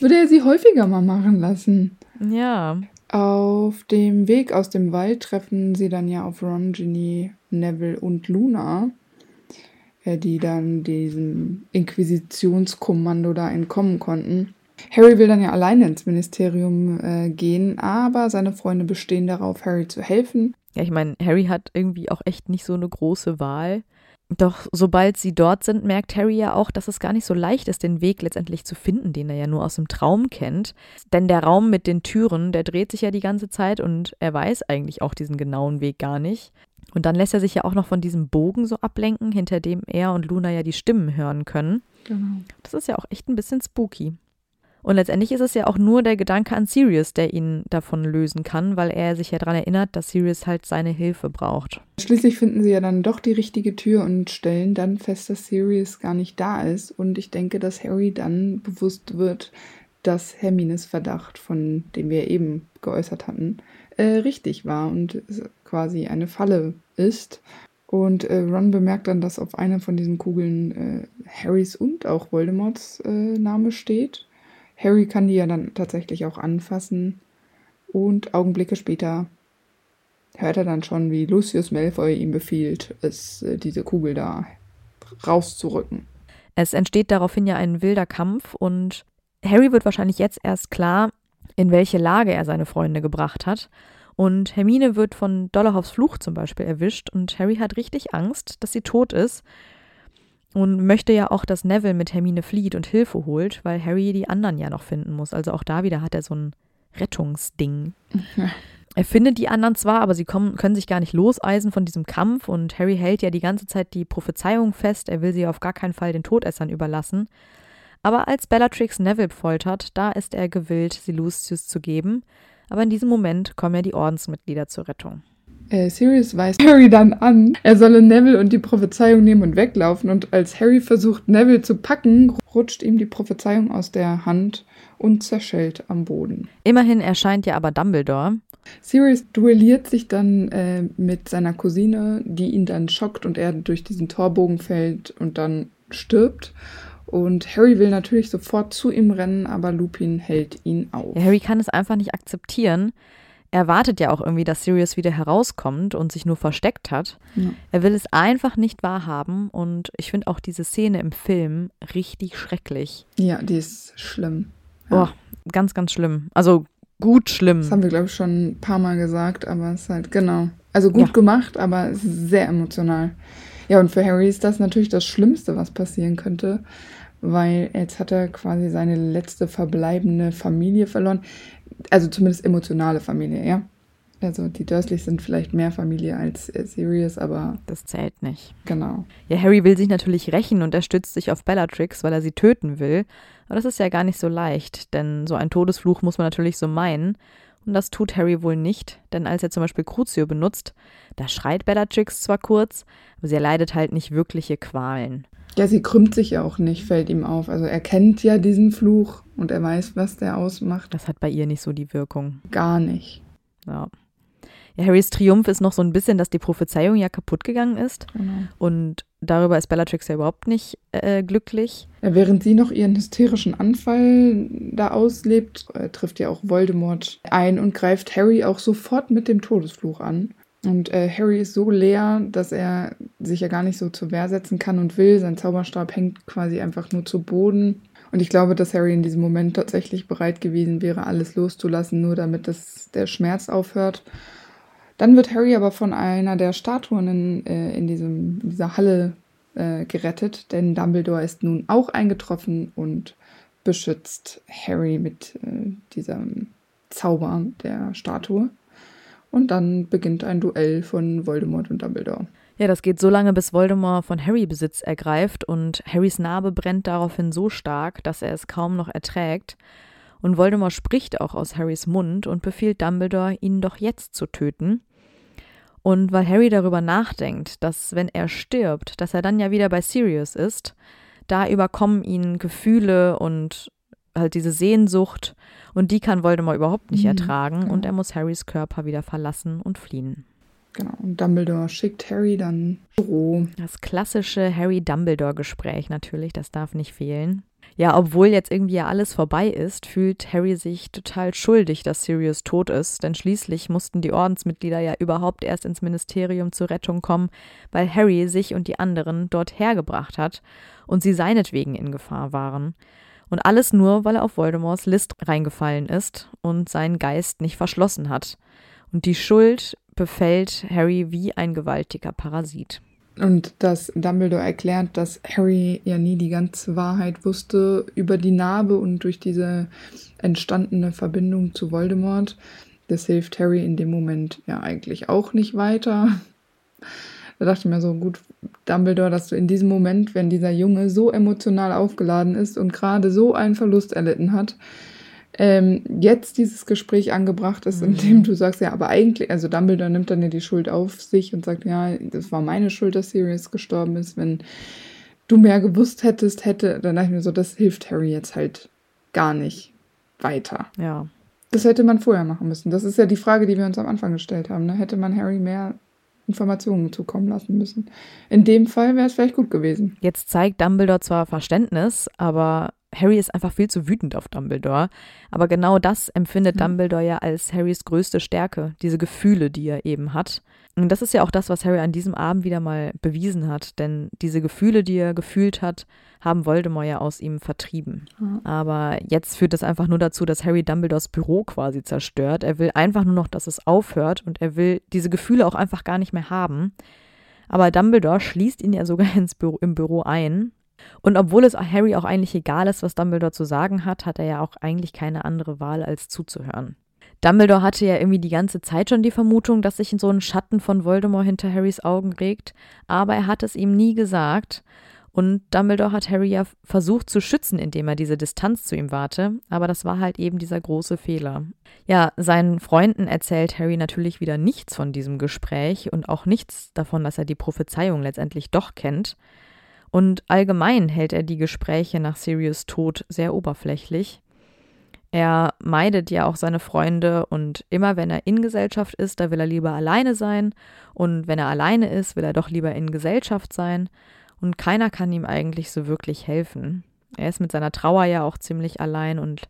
Würde er sie häufiger mal machen lassen. Ja, Auf dem Weg aus dem Wald treffen sie dann ja auf Ron, Ginny, Neville und Luna, äh, die dann diesem Inquisitionskommando da entkommen konnten. Harry will dann ja alleine ins Ministerium äh, gehen, aber seine Freunde bestehen darauf, Harry zu helfen. Ja, ich meine, Harry hat irgendwie auch echt nicht so eine große Wahl. Doch sobald sie dort sind, merkt Harry ja auch, dass es gar nicht so leicht ist, den Weg letztendlich zu finden, den er ja nur aus dem Traum kennt. Denn der Raum mit den Türen, der dreht sich ja die ganze Zeit und er weiß eigentlich auch diesen genauen Weg gar nicht. Und dann lässt er sich ja auch noch von diesem Bogen so ablenken, hinter dem er und Luna ja die Stimmen hören können. Genau. Das ist ja auch echt ein bisschen spooky. Und letztendlich ist es ja auch nur der Gedanke an Sirius, der ihn davon lösen kann, weil er sich ja daran erinnert, dass Sirius halt seine Hilfe braucht. Schließlich finden sie ja dann doch die richtige Tür und stellen dann fest, dass Sirius gar nicht da ist. Und ich denke, dass Harry dann bewusst wird, dass Hermines Verdacht, von dem wir eben geäußert hatten, äh, richtig war und quasi eine Falle ist. Und äh, Ron bemerkt dann, dass auf einer von diesen Kugeln äh, Harrys und auch Voldemorts äh, Name steht. Harry kann die ja dann tatsächlich auch anfassen. Und Augenblicke später hört er dann schon, wie Lucius Malfoy ihm befiehlt, es, äh, diese Kugel da rauszurücken. Es entsteht daraufhin ja ein wilder Kampf und Harry wird wahrscheinlich jetzt erst klar, in welche Lage er seine Freunde gebracht hat. Und Hermine wird von Dollarhoffs Fluch zum Beispiel erwischt und Harry hat richtig Angst, dass sie tot ist und möchte ja auch, dass Neville mit Hermine flieht und Hilfe holt, weil Harry die anderen ja noch finden muss. Also auch da wieder hat er so ein Rettungsding. Er findet die anderen zwar, aber sie kommen, können sich gar nicht loseisen von diesem Kampf und Harry hält ja die ganze Zeit die Prophezeiung fest, er will sie auf gar keinen Fall den Todessern überlassen. Aber als Bellatrix Neville foltert, da ist er gewillt, sie Lucius zu geben. Aber in diesem Moment kommen ja die Ordensmitglieder zur Rettung. Äh, Sirius weist Harry dann an, er solle Neville und die Prophezeiung nehmen und weglaufen. Und als Harry versucht, Neville zu packen, rutscht ihm die Prophezeiung aus der Hand und zerschellt am Boden. Immerhin erscheint ja aber Dumbledore. Sirius duelliert sich dann äh, mit seiner Cousine, die ihn dann schockt und er durch diesen Torbogen fällt und dann stirbt. Und Harry will natürlich sofort zu ihm rennen, aber Lupin hält ihn auf. Ja, Harry kann es einfach nicht akzeptieren. Er wartet ja auch irgendwie, dass Sirius wieder herauskommt und sich nur versteckt hat. Ja. Er will es einfach nicht wahrhaben und ich finde auch diese Szene im Film richtig schrecklich. Ja, die ist schlimm. Boah, ganz, ganz schlimm. Also gut schlimm. Das haben wir, glaube ich, schon ein paar Mal gesagt, aber es ist halt, genau. Also gut Ja. gemacht, aber sehr emotional. Ja, und für Harry ist das natürlich das Schlimmste, was passieren könnte, weil jetzt hat er quasi seine letzte verbleibende Familie verloren. Also zumindest emotionale Familie, ja. Also die Dursleys sind vielleicht mehr Familie als äh, Sirius, aber Das zählt nicht. genau. Ja, Harry will sich natürlich rächen und er stützt sich auf Bellatrix, weil er sie töten will. Aber das ist ja gar nicht so leicht, denn so ein Todesfluch muss man natürlich so meinen. Und das tut Harry wohl nicht, denn als er zum Beispiel Crucio benutzt, da schreit Bellatrix zwar kurz, aber sie erleidet halt nicht wirkliche Qualen. Ja, sie krümmt sich ja auch nicht, fällt ihm auf. Also er kennt ja diesen Fluch und er weiß, was der ausmacht. Das hat bei ihr nicht so die Wirkung. Gar nicht. Ja. Ja, Harrys Triumph ist noch so ein bisschen, dass die Prophezeiung ja kaputt gegangen ist. Genau. Und darüber ist Bellatrix ja überhaupt nicht äh, glücklich. Ja, während sie noch ihren hysterischen Anfall da auslebt, äh, trifft ja auch Voldemort ein und greift Harry auch sofort mit dem Todesfluch an. Und äh, Harry ist so leer, dass er sich ja gar nicht so zur Wehr setzen kann und will. Sein Zauberstab hängt quasi einfach nur zu Boden. Und ich glaube, dass Harry in diesem Moment tatsächlich bereit gewesen wäre, alles loszulassen, nur damit das, der Schmerz aufhört. Dann wird Harry aber von einer der Statuen in, äh, in, diesem, in dieser Halle äh, gerettet, denn Dumbledore ist nun auch eingetroffen und beschützt Harry mit äh, diesem Zauber der Statue. Und dann beginnt ein Duell von Voldemort und Dumbledore. Ja, das geht so lange, bis Voldemort von Harry Besitz ergreift und Harrys Narbe brennt daraufhin so stark, dass er es kaum noch erträgt. Und Voldemort spricht auch aus Harrys Mund und befiehlt Dumbledore, ihn doch jetzt zu töten. Und weil Harry darüber nachdenkt, dass wenn er stirbt, dass er dann ja wieder bei Sirius ist, da überkommen ihn Gefühle und halt diese Sehnsucht und die kann Voldemort überhaupt nicht Mhm, ertragen genau. und er muss Harrys Körper wieder verlassen und fliehen. Genau. Und Dumbledore schickt Harry dann Büro. Das klassische Harry-Dumbledore-Gespräch natürlich, das darf nicht fehlen. Ja, obwohl jetzt irgendwie ja alles vorbei ist, fühlt Harry sich total schuldig, dass Sirius tot ist, denn schließlich mussten die Ordensmitglieder ja überhaupt erst ins Ministerium zur Rettung kommen, weil Harry sich und die anderen dort hergebracht hat und sie seinetwegen in Gefahr waren. Und alles nur, weil er auf Voldemorts List reingefallen ist und seinen Geist nicht verschlossen hat. Und die Schuld befällt Harry wie ein gewaltiger Parasit. Und dass Dumbledore erklärt, dass Harry ja nie die ganze Wahrheit wusste über die Narbe und durch diese entstandene Verbindung zu Voldemort. Das hilft Harry in dem Moment ja eigentlich auch nicht weiter. Da dachte ich mir so, gut, Dumbledore, dass du in diesem Moment, wenn dieser Junge so emotional aufgeladen ist und gerade so einen Verlust erlitten hat, ähm, jetzt dieses Gespräch angebracht ist, in Mhm. dem du sagst, ja, aber eigentlich, also Dumbledore nimmt dann ja die Schuld auf sich und sagt, ja, das war meine Schuld, dass Sirius gestorben ist. Wenn du mehr gewusst hättest, hätte, dann dachte ich mir so, das hilft Harry jetzt halt gar nicht weiter. Ja. Das hätte man vorher machen müssen. Das ist ja die Frage, die wir uns am Anfang gestellt haben. Ne? Hätte man Harry mehr Informationen zukommen lassen müssen. In dem Fall wäre es vielleicht gut gewesen. Jetzt zeigt Dumbledore zwar Verständnis, aber Harry ist einfach viel zu wütend auf Dumbledore. Aber genau das empfindet Mhm. Dumbledore ja als Harrys größte Stärke, diese Gefühle, die er eben hat. Und das ist ja auch das, was Harry an diesem Abend wieder mal bewiesen hat, denn diese Gefühle, die er gefühlt hat, haben Voldemort ja aus ihm vertrieben. Ja. Aber jetzt führt das einfach nur dazu, dass Harry Dumbledores Büro quasi zerstört. Er will einfach nur noch, dass es aufhört und er will diese Gefühle auch einfach gar nicht mehr haben. Aber Dumbledore schließt ihn ja sogar ins Büro, im Büro ein. Und obwohl es Harry auch eigentlich egal ist, was Dumbledore zu sagen hat, hat er ja auch eigentlich keine andere Wahl, als zuzuhören. Dumbledore hatte ja irgendwie die ganze Zeit schon die Vermutung, dass sich so ein Schatten von Voldemort hinter Harrys Augen regt, aber er hat es ihm nie gesagt. Und Dumbledore hat Harry ja versucht zu schützen, indem er diese Distanz zu ihm warte, aber das war halt eben dieser große Fehler. Ja, seinen Freunden erzählt Harry natürlich wieder nichts von diesem Gespräch und auch nichts davon, dass er die Prophezeiung letztendlich doch kennt. Und allgemein hält er die Gespräche nach Sirius Tod sehr oberflächlich. Er meidet ja auch seine Freunde und immer wenn er in Gesellschaft ist, da will er lieber alleine sein und wenn er alleine ist, will er doch lieber in Gesellschaft sein und keiner kann ihm eigentlich so wirklich helfen. Er ist mit seiner Trauer ja auch ziemlich allein und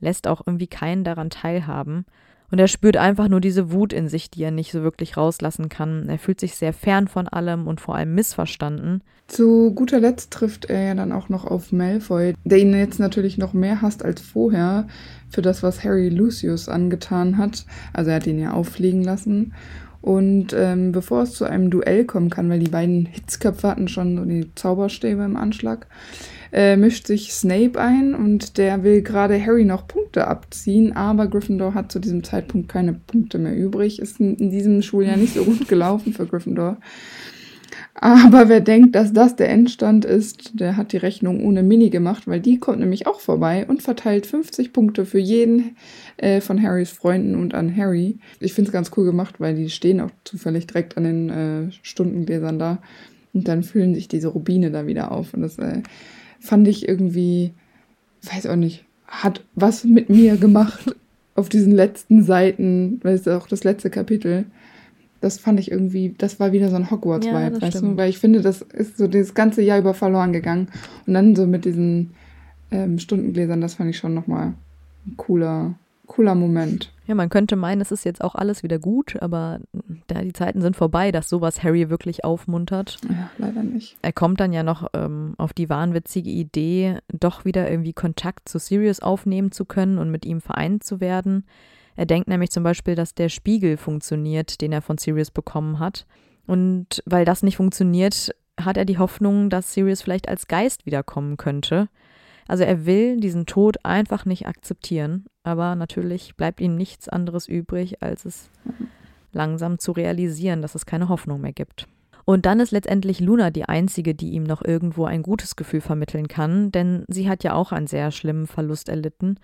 lässt auch irgendwie keinen daran teilhaben. Und er spürt einfach nur diese Wut in sich, die er nicht so wirklich rauslassen kann. Er fühlt sich sehr fern von allem und vor allem missverstanden. Zu guter Letzt trifft er ja dann auch noch auf Malfoy, der ihn jetzt natürlich noch mehr hasst als vorher für das, was Harry Lucius angetan hat. Also er hat ihn ja auffliegen lassen. Und ähm, bevor es zu einem Duell kommen kann, weil die beiden Hitzköpfe hatten schon so die Zauberstäbe im Anschlag, äh, mischt sich Snape ein und der will gerade Harry noch Punkte abziehen, aber Gryffindor hat zu diesem Zeitpunkt keine Punkte mehr übrig. Ist in, in diesem Schuljahr nicht so gut gelaufen für Gryffindor. Aber wer denkt, dass das der Endstand ist, der hat die Rechnung ohne Mini gemacht, weil die kommt nämlich auch vorbei und verteilt 50 Punkte für jeden äh, von Harrys Freunden und an Harry. Ich finde es ganz cool gemacht, weil die stehen auch zufällig direkt an den äh, Stundengläsern da und dann füllen sich diese Rubine da wieder auf. Und das äh, fand ich irgendwie, weiß auch nicht, hat was mit mir gemacht auf diesen letzten Seiten, weil es auch das letzte Kapitel. Das fand ich irgendwie, das war wieder so ein Hogwarts-Vibe, Ja, weißt stimmt. du? Weil ich finde, das ist so das ganze Jahr über verloren gegangen. Und dann so mit diesen ähm, Stundengläsern, das fand ich schon nochmal ein cooler, cooler Moment. Ja, man könnte meinen, es ist jetzt auch alles wieder gut, aber da die Zeiten sind vorbei, dass sowas Harry wirklich aufmuntert. Ja, leider nicht. Er kommt dann ja noch ähm, auf die wahnwitzige Idee, doch wieder irgendwie Kontakt zu Sirius aufnehmen zu können und mit ihm vereint zu werden. Er denkt nämlich zum Beispiel, dass der Spiegel funktioniert, den er von Sirius bekommen hat. Und weil das nicht funktioniert, hat er die Hoffnung, dass Sirius vielleicht als Geist wiederkommen könnte. Also er will diesen Tod einfach nicht akzeptieren, aber natürlich bleibt ihm nichts anderes übrig, als es langsam zu realisieren, dass es keine Hoffnung mehr gibt. Und dann ist letztendlich Luna die einzige, die ihm noch irgendwo ein gutes Gefühl vermitteln kann, denn sie hat ja auch einen sehr schlimmen Verlust erlitten.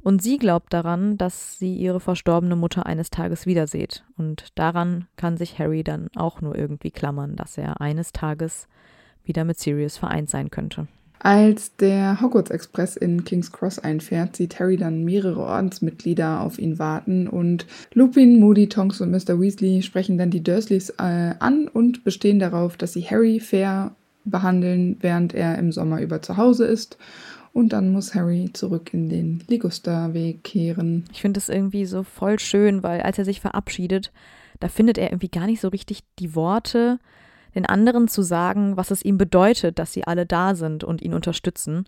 Und sie glaubt daran, dass sie ihre verstorbene Mutter eines Tages wiederseht. Und daran kann sich Harry dann auch nur irgendwie klammern, dass er eines Tages wieder mit Sirius vereint sein könnte. Als der Hogwarts Express in King's Cross einfährt, sieht Harry dann mehrere Ordensmitglieder auf ihn warten und Lupin, Moody, Tonks und Mr. Weasley sprechen dann die Dursleys äh, an und bestehen darauf, dass sie Harry fair behandeln, während er im Sommer über zu Hause ist. Und dann muss Harry zurück in den Ligusterweg kehren. Ich finde es irgendwie so voll schön, weil als er sich verabschiedet, da findet er irgendwie gar nicht so richtig die Worte, den anderen zu sagen, was es ihm bedeutet, dass sie alle da sind und ihn unterstützen.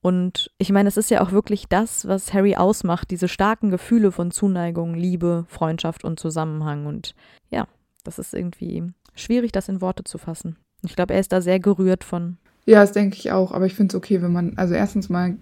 Und ich meine, es ist ja auch wirklich das, was Harry ausmacht, diese starken Gefühle von Zuneigung, Liebe, Freundschaft und Zusammenhang. Und ja, das ist irgendwie schwierig, das in Worte zu fassen. Ich glaube, er ist da sehr gerührt von. Ja, das denke ich auch, aber ich finde es okay, wenn man, also erstens mal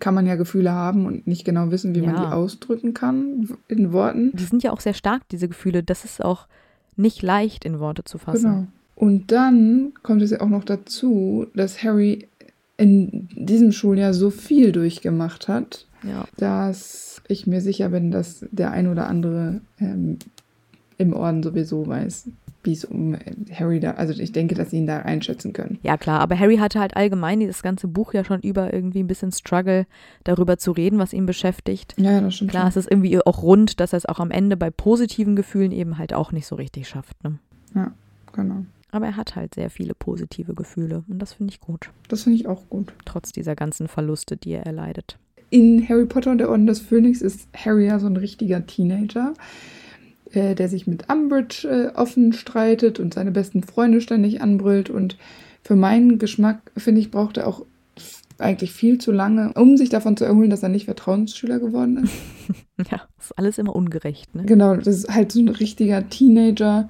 kann man ja Gefühle haben und nicht genau wissen, wie man Ja. die ausdrücken kann in Worten. Die sind ja auch sehr stark, diese Gefühle. Das ist auch nicht leicht in Worte zu fassen. Genau. Und dann kommt es ja auch noch dazu, dass Harry in diesem Schuljahr so viel durchgemacht hat, Ja. dass ich mir sicher bin, dass der ein oder andere ähm, im Orden sowieso weiß, wie es um Harry da, also ich denke, dass sie ihn da einschätzen können. Ja, klar, aber Harry hatte halt allgemein dieses ganze Buch ja schon über irgendwie ein bisschen Struggle, darüber zu reden, was ihn beschäftigt. Ja, das stimmt. Klar, es ist irgendwie auch rund, dass er es auch am Ende bei positiven Gefühlen eben halt auch nicht so richtig schafft. Ne? schon. Ja, genau. Aber er hat halt sehr viele positive Gefühle und das finde ich gut, Das finde ich auch gut. trotz dieser ganzen Verluste, die er erleidet. In Harry Potter und der Orden des Phönix ist Harry ja so ein richtiger Teenager, äh, der sich mit Umbridge äh, offen streitet und seine besten Freunde ständig anbrüllt. Und für meinen Geschmack, finde ich, braucht er auch eigentlich viel zu lange, um sich davon zu erholen, dass er nicht Vertrauensschüler geworden ist. Ja, ist alles immer ungerecht, ne? Genau, das ist halt so ein richtiger Teenager,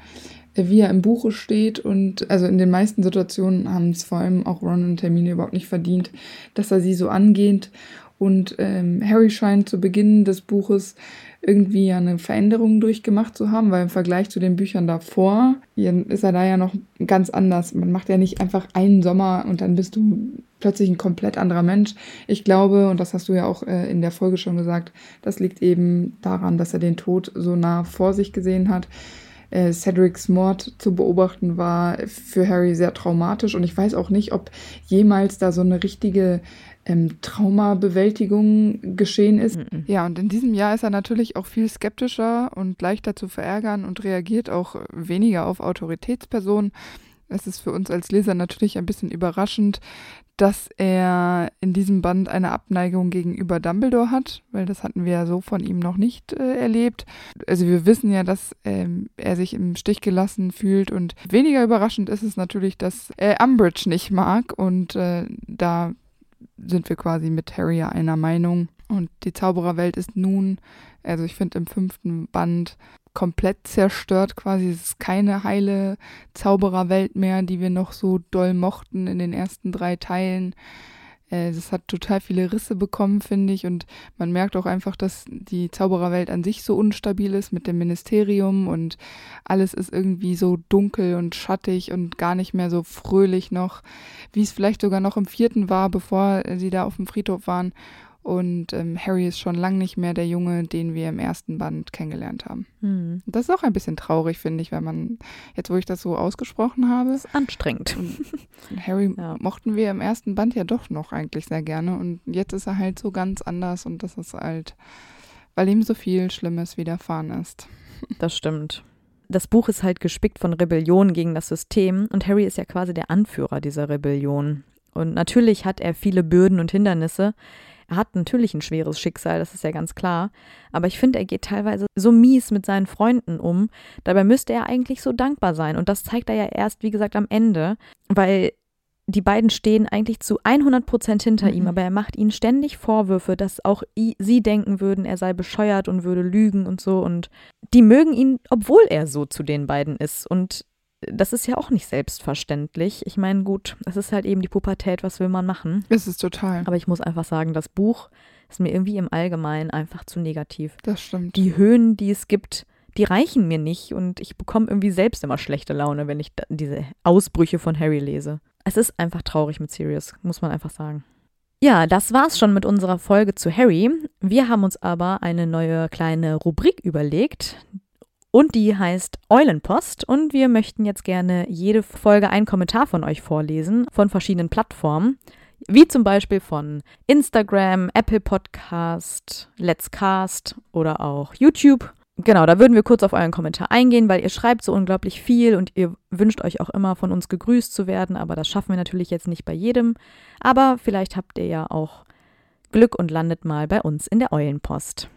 wie er im Buche steht. Und also in den meisten Situationen haben es vor allem auch Ron und Hermine überhaupt nicht verdient, dass er sie so angeht. Und ähm, Harry scheint zu Beginn des Buches irgendwie eine Veränderung durchgemacht zu haben, weil im Vergleich zu den Büchern davor ist er da ja noch ganz anders. Man macht ja nicht einfach einen Sommer und dann bist du plötzlich ein komplett anderer Mensch. Ich glaube, und das hast du ja auch äh, in der Folge schon gesagt, das liegt eben daran, dass er den Tod so nah vor sich gesehen hat. Äh, Cedrics Mord zu beobachten war für Harry sehr traumatisch und ich weiß auch nicht, ob jemals da so eine richtige ähm, Traumabewältigung geschehen ist. Mhm. Ja, und in diesem Jahr ist er natürlich auch viel skeptischer und leichter zu verärgern und reagiert auch weniger auf Autoritätspersonen. Es ist für uns als Leser natürlich ein bisschen überraschend, dass er in diesem Band eine Abneigung gegenüber Dumbledore hat, weil das hatten wir ja so von ihm noch nicht äh, erlebt. Also wir wissen ja, dass ähm, er sich im Stich gelassen fühlt und weniger überraschend ist es natürlich, dass er Umbridge nicht mag und äh, da sind wir quasi mit Harry einer Meinung. Und die Zaubererwelt ist nun, also ich finde im fünften Band komplett zerstört quasi. Es ist keine heile Zaubererwelt mehr, die wir noch so doll mochten in den ersten drei Teilen. Äh, es hat total viele Risse bekommen, finde ich. Und man merkt auch einfach, dass die Zaubererwelt an sich so unstabil ist mit dem Ministerium und alles ist irgendwie so dunkel und schattig und gar nicht mehr so fröhlich noch, wie es vielleicht sogar noch im vierten war, bevor sie da auf dem Friedhof waren. Und ähm, Harry ist schon lang nicht mehr der Junge, den wir im ersten Band kennengelernt haben. Hm. Das ist auch ein bisschen traurig, finde ich, wenn man, jetzt wo ich das so ausgesprochen habe. Das ist anstrengend. Harry Ja. mochten wir im ersten Band ja doch noch eigentlich sehr gerne. Und jetzt ist er halt so ganz anders und das ist halt, weil ihm so viel Schlimmes widerfahren ist. Das stimmt. Das Buch ist halt gespickt von Rebellion gegen das System und Harry ist ja quasi der Anführer dieser Rebellion. Und natürlich hat er viele Bürden und Hindernisse. Er hat natürlich ein schweres Schicksal, das ist ja ganz klar. Aber ich finde, er geht teilweise so mies mit seinen Freunden um. Dabei müsste er eigentlich so dankbar sein. Und das zeigt er ja erst, wie gesagt, am Ende. Weil die beiden stehen eigentlich zu 100 Prozent hinter Mhm. ihm, aber er macht ihnen ständig Vorwürfe, dass auch sie denken würden, er sei bescheuert und würde lügen und so. Und die mögen ihn, obwohl er so zu den beiden ist. Und das ist ja auch nicht selbstverständlich. Ich meine, gut, es ist halt eben die Pubertät, was will man machen? Es ist total. Aber ich muss einfach sagen, das Buch ist mir irgendwie im Allgemeinen einfach zu negativ. Das stimmt. Die Höhen, die es gibt, die reichen mir nicht und ich bekomme irgendwie selbst immer schlechte Laune, wenn ich diese Ausbrüche von Harry lese. Es ist einfach traurig mit Sirius, muss man einfach sagen. Ja, das war's schon mit unserer Folge zu Harry. Wir haben uns aber eine neue kleine Rubrik überlegt. Und die heißt Eulenpost. Und wir möchten jetzt gerne jede Folge einen Kommentar von euch vorlesen, von verschiedenen Plattformen. Wie zum Beispiel von Instagram, Apple Podcast, Let's Cast oder auch YouTube. Genau, da würden wir kurz auf euren Kommentar eingehen, weil ihr schreibt so unglaublich viel und ihr wünscht euch auch immer von uns gegrüßt zu werden, aber das schaffen wir natürlich jetzt nicht bei jedem. Aber vielleicht habt ihr ja auch Glück und landet mal bei uns in der Eulenpost.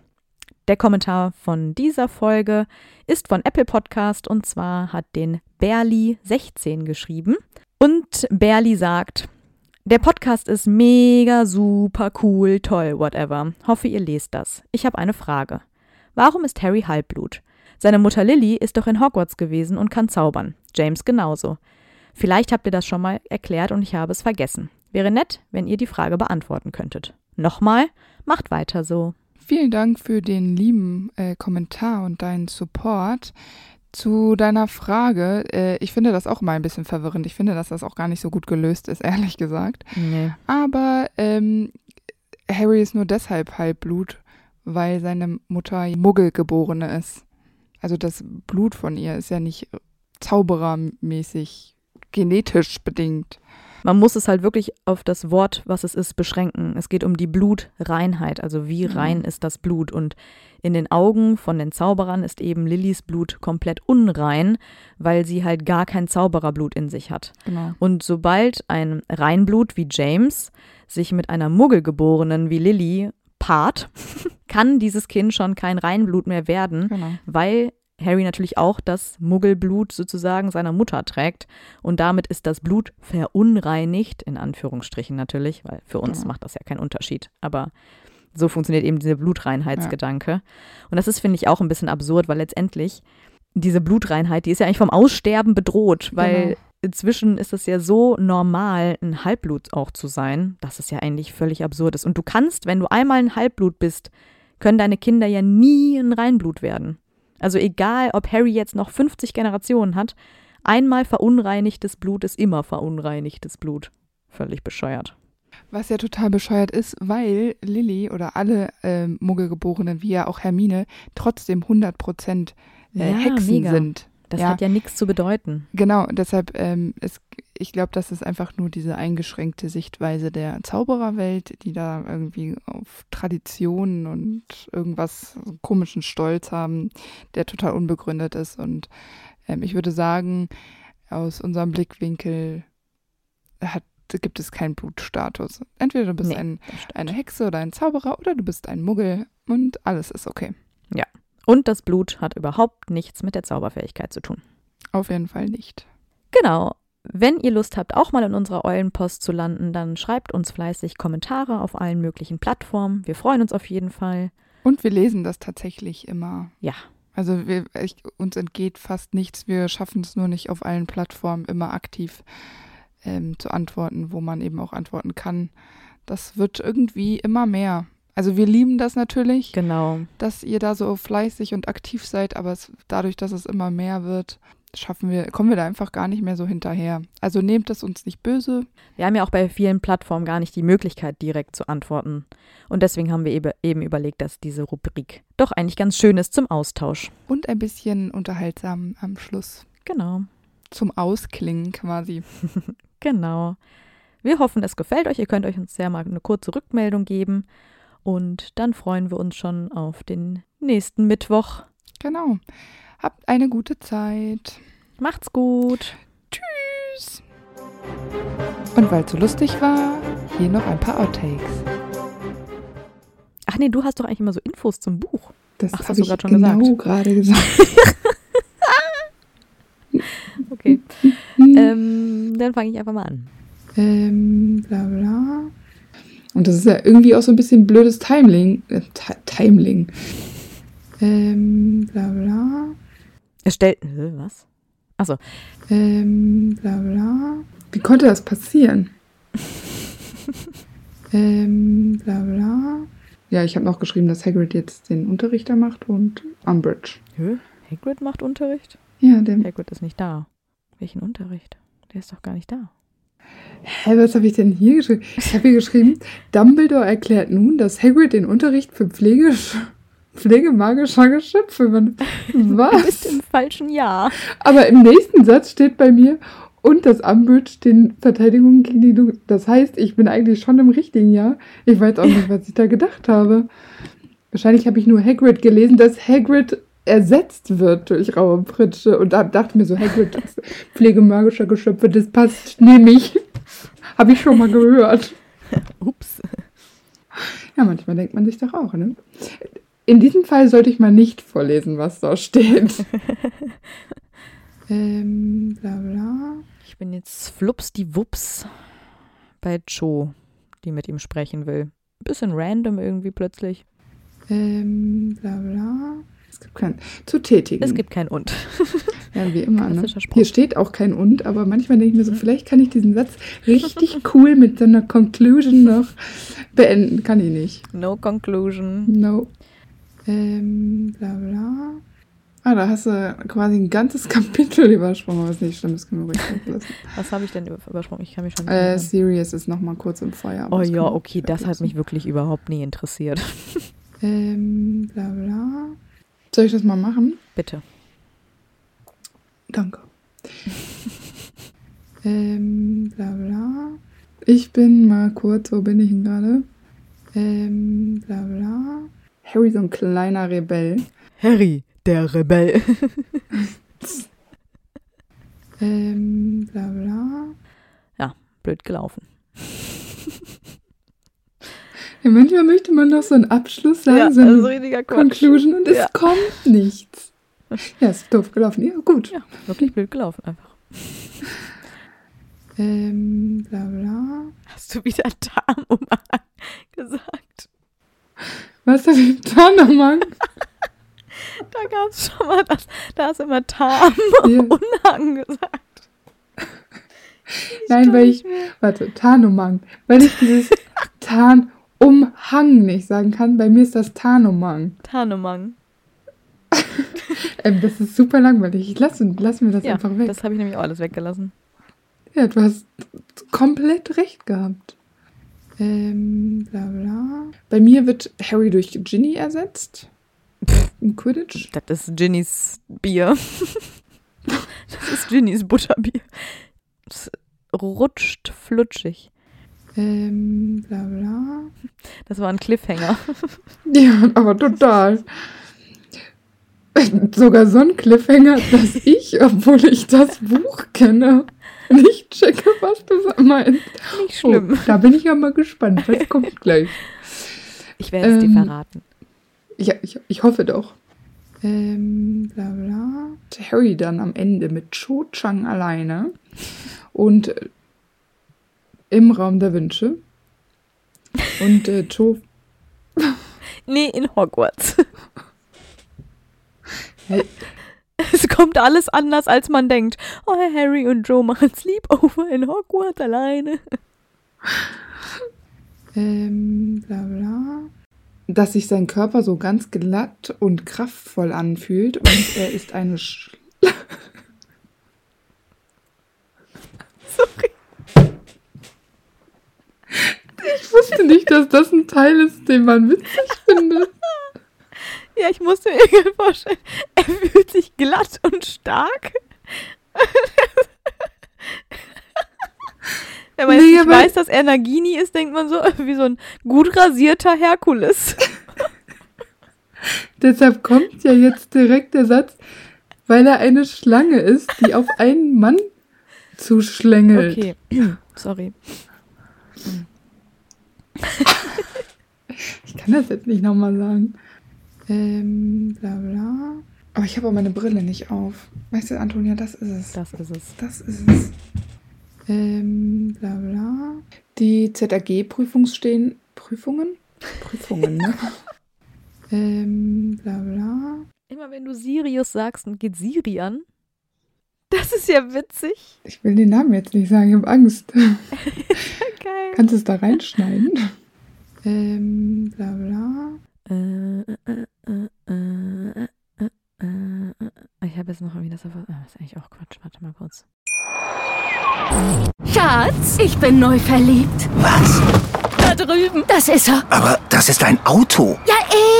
Der Kommentar von dieser Folge ist von Apple Podcast und zwar hat den Berli16 geschrieben. Und Berli sagt, der Podcast ist mega, super, cool, toll, whatever. Hoffe, ihr lest das. Ich habe eine Frage. Warum ist Harry Halbblut? Seine Mutter Lily ist doch in Hogwarts gewesen und kann zaubern. James genauso. Vielleicht habt ihr das schon mal erklärt und ich habe es vergessen. Wäre nett, wenn ihr die Frage beantworten könntet. Nochmal, macht weiter so. Vielen Dank für den lieben äh, Kommentar und deinen Support. Zu deiner Frage, äh, ich finde das auch mal ein bisschen verwirrend. Ich finde, dass das auch gar nicht so gut gelöst ist, ehrlich gesagt. Nee. Aber ähm, Harry ist nur deshalb Halbblut, weil seine Mutter Muggelgeborene ist. Also das Blut von ihr ist ja nicht zauberermäßig genetisch bedingt. Man muss es halt wirklich auf das Wort, was es ist, beschränken. Es geht um die Blutreinheit, also wie Mhm. rein ist das Blut. Und in den Augen von den Zauberern ist eben Lillys Blut komplett unrein, weil sie halt gar kein Zaubererblut in sich hat. Genau. Und sobald ein Reinblut wie James sich mit einer Muggelgeborenen wie Lily paart, kann dieses Kind schon kein Reinblut mehr werden, Genau. weil Harry natürlich auch das Muggelblut sozusagen seiner Mutter trägt und damit ist das Blut verunreinigt, in Anführungsstrichen natürlich, weil für uns Ja. macht das ja keinen Unterschied, aber so funktioniert eben dieser Blutreinheitsgedanke. Und das ist, finde ich, auch ein bisschen absurd, weil letztendlich diese Blutreinheit, die ist ja eigentlich vom Aussterben bedroht, weil Genau. inzwischen ist es ja so normal, ein Halbblut auch zu sein, dass es ja eigentlich völlig absurd ist. Und du kannst, wenn du einmal ein Halbblut bist, können deine Kinder ja nie ein Reinblut werden. Also egal, ob Harry jetzt noch 50 Generationen hat, einmal verunreinigtes Blut ist immer verunreinigtes Blut. Völlig bescheuert. Was ja total bescheuert ist, weil Lilly oder alle ähm, Muggelgeborenen, wie ja auch Hermine, trotzdem 100% äh, Ja, Hexen mega. sind. Das Ja. hat ja nichts zu bedeuten. Genau, deshalb, ähm, es, ich glaube, das ist einfach nur diese eingeschränkte Sichtweise der Zaubererwelt, die da irgendwie auf Traditionen und irgendwas komischen Stolz haben, der total unbegründet ist. Und ähm, ich würde sagen, aus unserem Blickwinkel hat, gibt es keinen Blutstatus. Entweder du bist Nee, ein, eine Hexe oder ein Zauberer oder du bist ein Muggel und alles ist okay. Und das Blut hat überhaupt nichts mit der Zauberfähigkeit zu tun. Auf jeden Fall nicht. Genau. Wenn ihr Lust habt, auch mal in unserer Eulenpost zu landen, dann schreibt uns fleißig Kommentare auf allen möglichen Plattformen. Wir freuen uns auf jeden Fall. Und wir lesen das tatsächlich immer. Ja. Also wir, ich, uns entgeht fast nichts. Wir schaffen es nur nicht auf allen Plattformen immer aktiv ähm, zu antworten, wo man eben auch antworten kann. Das wird irgendwie immer mehr. Also wir lieben das natürlich, Genau. dass ihr da so fleißig und aktiv seid, aber es, dadurch, dass es immer mehr wird, schaffen wir, kommen wir da einfach gar nicht mehr so hinterher. Also nehmt es uns nicht böse. Wir haben ja auch bei vielen Plattformen gar nicht die Möglichkeit, direkt zu antworten. Und deswegen haben wir eben, überlegt, dass diese Rubrik doch eigentlich ganz schön ist zum Austausch. Und ein bisschen unterhaltsam am Schluss. Genau. Zum Ausklingen quasi. Genau. Wir hoffen, es gefällt euch. Ihr könnt euch uns ja mal eine kurze Rückmeldung geben. Und dann freuen wir uns schon auf den nächsten Mittwoch. Genau. Habt eine gute Zeit. Macht's gut. Tschüss. Und weil es so lustig war, hier noch ein paar Outtakes. Ach nee, du hast doch eigentlich immer so Infos zum Buch. Das Ach, das hast du grad schon genau gesagt. gerade gesagt. Okay. ähm, dann fange ich einfach mal an. Ähm, bla bla. Und das ist ja irgendwie auch so ein bisschen blödes Timing. Äh, Ti- Timing. Ähm, bla bla. Es stellt. Hä, Was? Achso. Ähm, bla bla. Wie konnte das passieren? ähm, bla bla. Ja, ich habe noch geschrieben, dass Hagrid jetzt den Unterrichter macht und Umbridge. Hä? Hagrid macht Unterricht? Ja, der. Hagrid ist nicht da. Welchen Unterricht? Der ist doch gar nicht da. Hä, was habe ich denn hier geschrieben? Ich habe hier geschrieben, Dumbledore erklärt nun, dass Hagrid den Unterricht für Pflege, pflegemagischer Geschöpfe übernimmt. Du bist Was? im falschen Jahr. Aber im nächsten Satz steht bei mir, und dass Umbridge den Verteidigungen gegen die Dunkel... Das heißt, ich bin eigentlich schon im richtigen Jahr. Ich weiß auch nicht, was ich da gedacht habe. Wahrscheinlich habe ich nur Hagrid gelesen, dass Hagrid ersetzt wird durch raue Pritsche. Und da dachte mir so, Hagrid, das Pflegemagischer Geschöpfe, das passt nämlich. habe ich schon mal gehört. Ups. Ja, manchmal denkt man sich doch auch, ne? In diesem Fall sollte ich mal nicht vorlesen, was da steht. ähm, bla bla. Ich bin jetzt flups die Wups bei Cho, die mit ihm sprechen will. Bisschen random irgendwie plötzlich. Ähm, bla bla. Es gibt kein. Zu tätigen. Es gibt kein Und. Ja, wie immer, ne? Hier steht auch kein und, aber manchmal denke ich mir so, vielleicht kann ich diesen Satz richtig cool mit so einer Conclusion noch beenden. Kann ich nicht. No conclusion. No. Ähm, bla bla. Ah, da hast du quasi ein ganzes Kapitel übersprungen, aber ist nicht schlimm, das können wir ruhig weglassen. Was habe ich denn über- übersprungen? Ich kann mich schon. Äh. Sirius ist noch mal kurz im Feuer. oh ja, okay, das hat mich wirklich überhaupt nie interessiert. Ähm, bla bla. Soll ich das mal machen? Bitte. Danke. ähm, bla bla. Ich bin mal kurz, wo bin ich denn gerade? Ähm, bla bla. Harry, so ein kleiner Rebell. Harry, der Rebell. Ähm, bla bla. Blöd gelaufen. Ja, manchmal möchte man noch so einen Abschluss sagen, so eine richtiger Conclusion und es Ja. kommt nichts. Ja, ist doof gelaufen. Ja, gut. Ja, wirklich blöd gelaufen einfach. Ähm, bla bla. Hast du wieder Darmumhang gesagt? Was habe ich da nochmal? Da gab es schon mal das. Da hast du immer Tarn Ja. Unhang gesagt. Nein, weil ich, warte, Tarnumhang. Weil ich dieses Tarnumhang nicht sagen kann. Bei mir ist das Tarnumhang. Tarnumhang. Ähm, das ist super langweilig. Ich lasse lass mir das Ja, einfach weg. das habe ich nämlich auch alles weggelassen. Ja, du hast komplett recht gehabt. Ähm, bla bla. Bei mir wird Harry durch Ginny ersetzt. Im Quidditch. Das ist Ginnys Bier. Das ist Ginnys Butterbier. Es rutscht flutschig. Ähm, bla bla. Das war ein Cliffhanger. Ja, aber total. Sogar so ein Cliffhanger, dass ich, obwohl ich das Buch kenne, nicht checke, was du meinst. Nicht schlimm. Oh, da bin ich ja mal gespannt. Was kommt gleich? Ich werde es dir Ähm, verraten. Ja, ich, ich hoffe doch. Ähm, bla bla. Harry dann am Ende mit Cho Chang alleine und äh, im Raum der Wünsche. Und äh, Cho. Nee, in Hogwarts. Hey. Es kommt alles anders, als man denkt. Oh, Harry und Joe machen Sleepover in Hogwarts alleine. Ähm, bla bla. Dass sich sein Körper so ganz glatt und kraftvoll anfühlt und er ist eine Sch Sorry. Ich wusste nicht, dass das ein Teil ist, den man witzig findet. Ja, ich musste mir irgendwie vorstellen, er fühlt sich glatt und stark. Wenn man Nee, jetzt nicht weiß, dass er Nagini ist, denkt man so wie so ein gut rasierter Herkules. Deshalb kommt ja jetzt direkt der Satz, weil er eine Schlange ist, die auf einen Mann zuschlängelt. Okay, sorry. Ich kann das jetzt nicht nochmal sagen. Ähm, bla bla. Aber ich habe auch meine Brille nicht auf. Weißt du, Antonia, das ist es. Das ist es. Das ist es. Ähm, bla bla. Die ZAG-Prüfungsstehen. Prüfungen? Prüfungen, ne? ähm, bla bla. Immer wenn du Sirius sagst und geht Siri an. Das ist ja witzig. Ich will den Namen jetzt nicht sagen, ich habe Angst. Geil. Kannst du es da reinschneiden? ähm, bla bla. Äh, äh, äh, äh, äh, äh, äh. Ich habe jetzt noch irgendwie das. auf- Ah, das ist eigentlich auch Quatsch. Warte mal kurz. Schatz, ich bin neu verliebt. Was? Da drüben. Das ist er. Aber das ist ein Auto. Ja,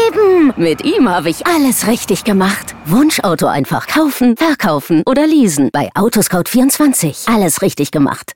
eben. Mit ihm habe ich alles richtig gemacht. Wunschauto einfach kaufen, verkaufen oder leasen. Bei Autoscout24. Alles richtig gemacht.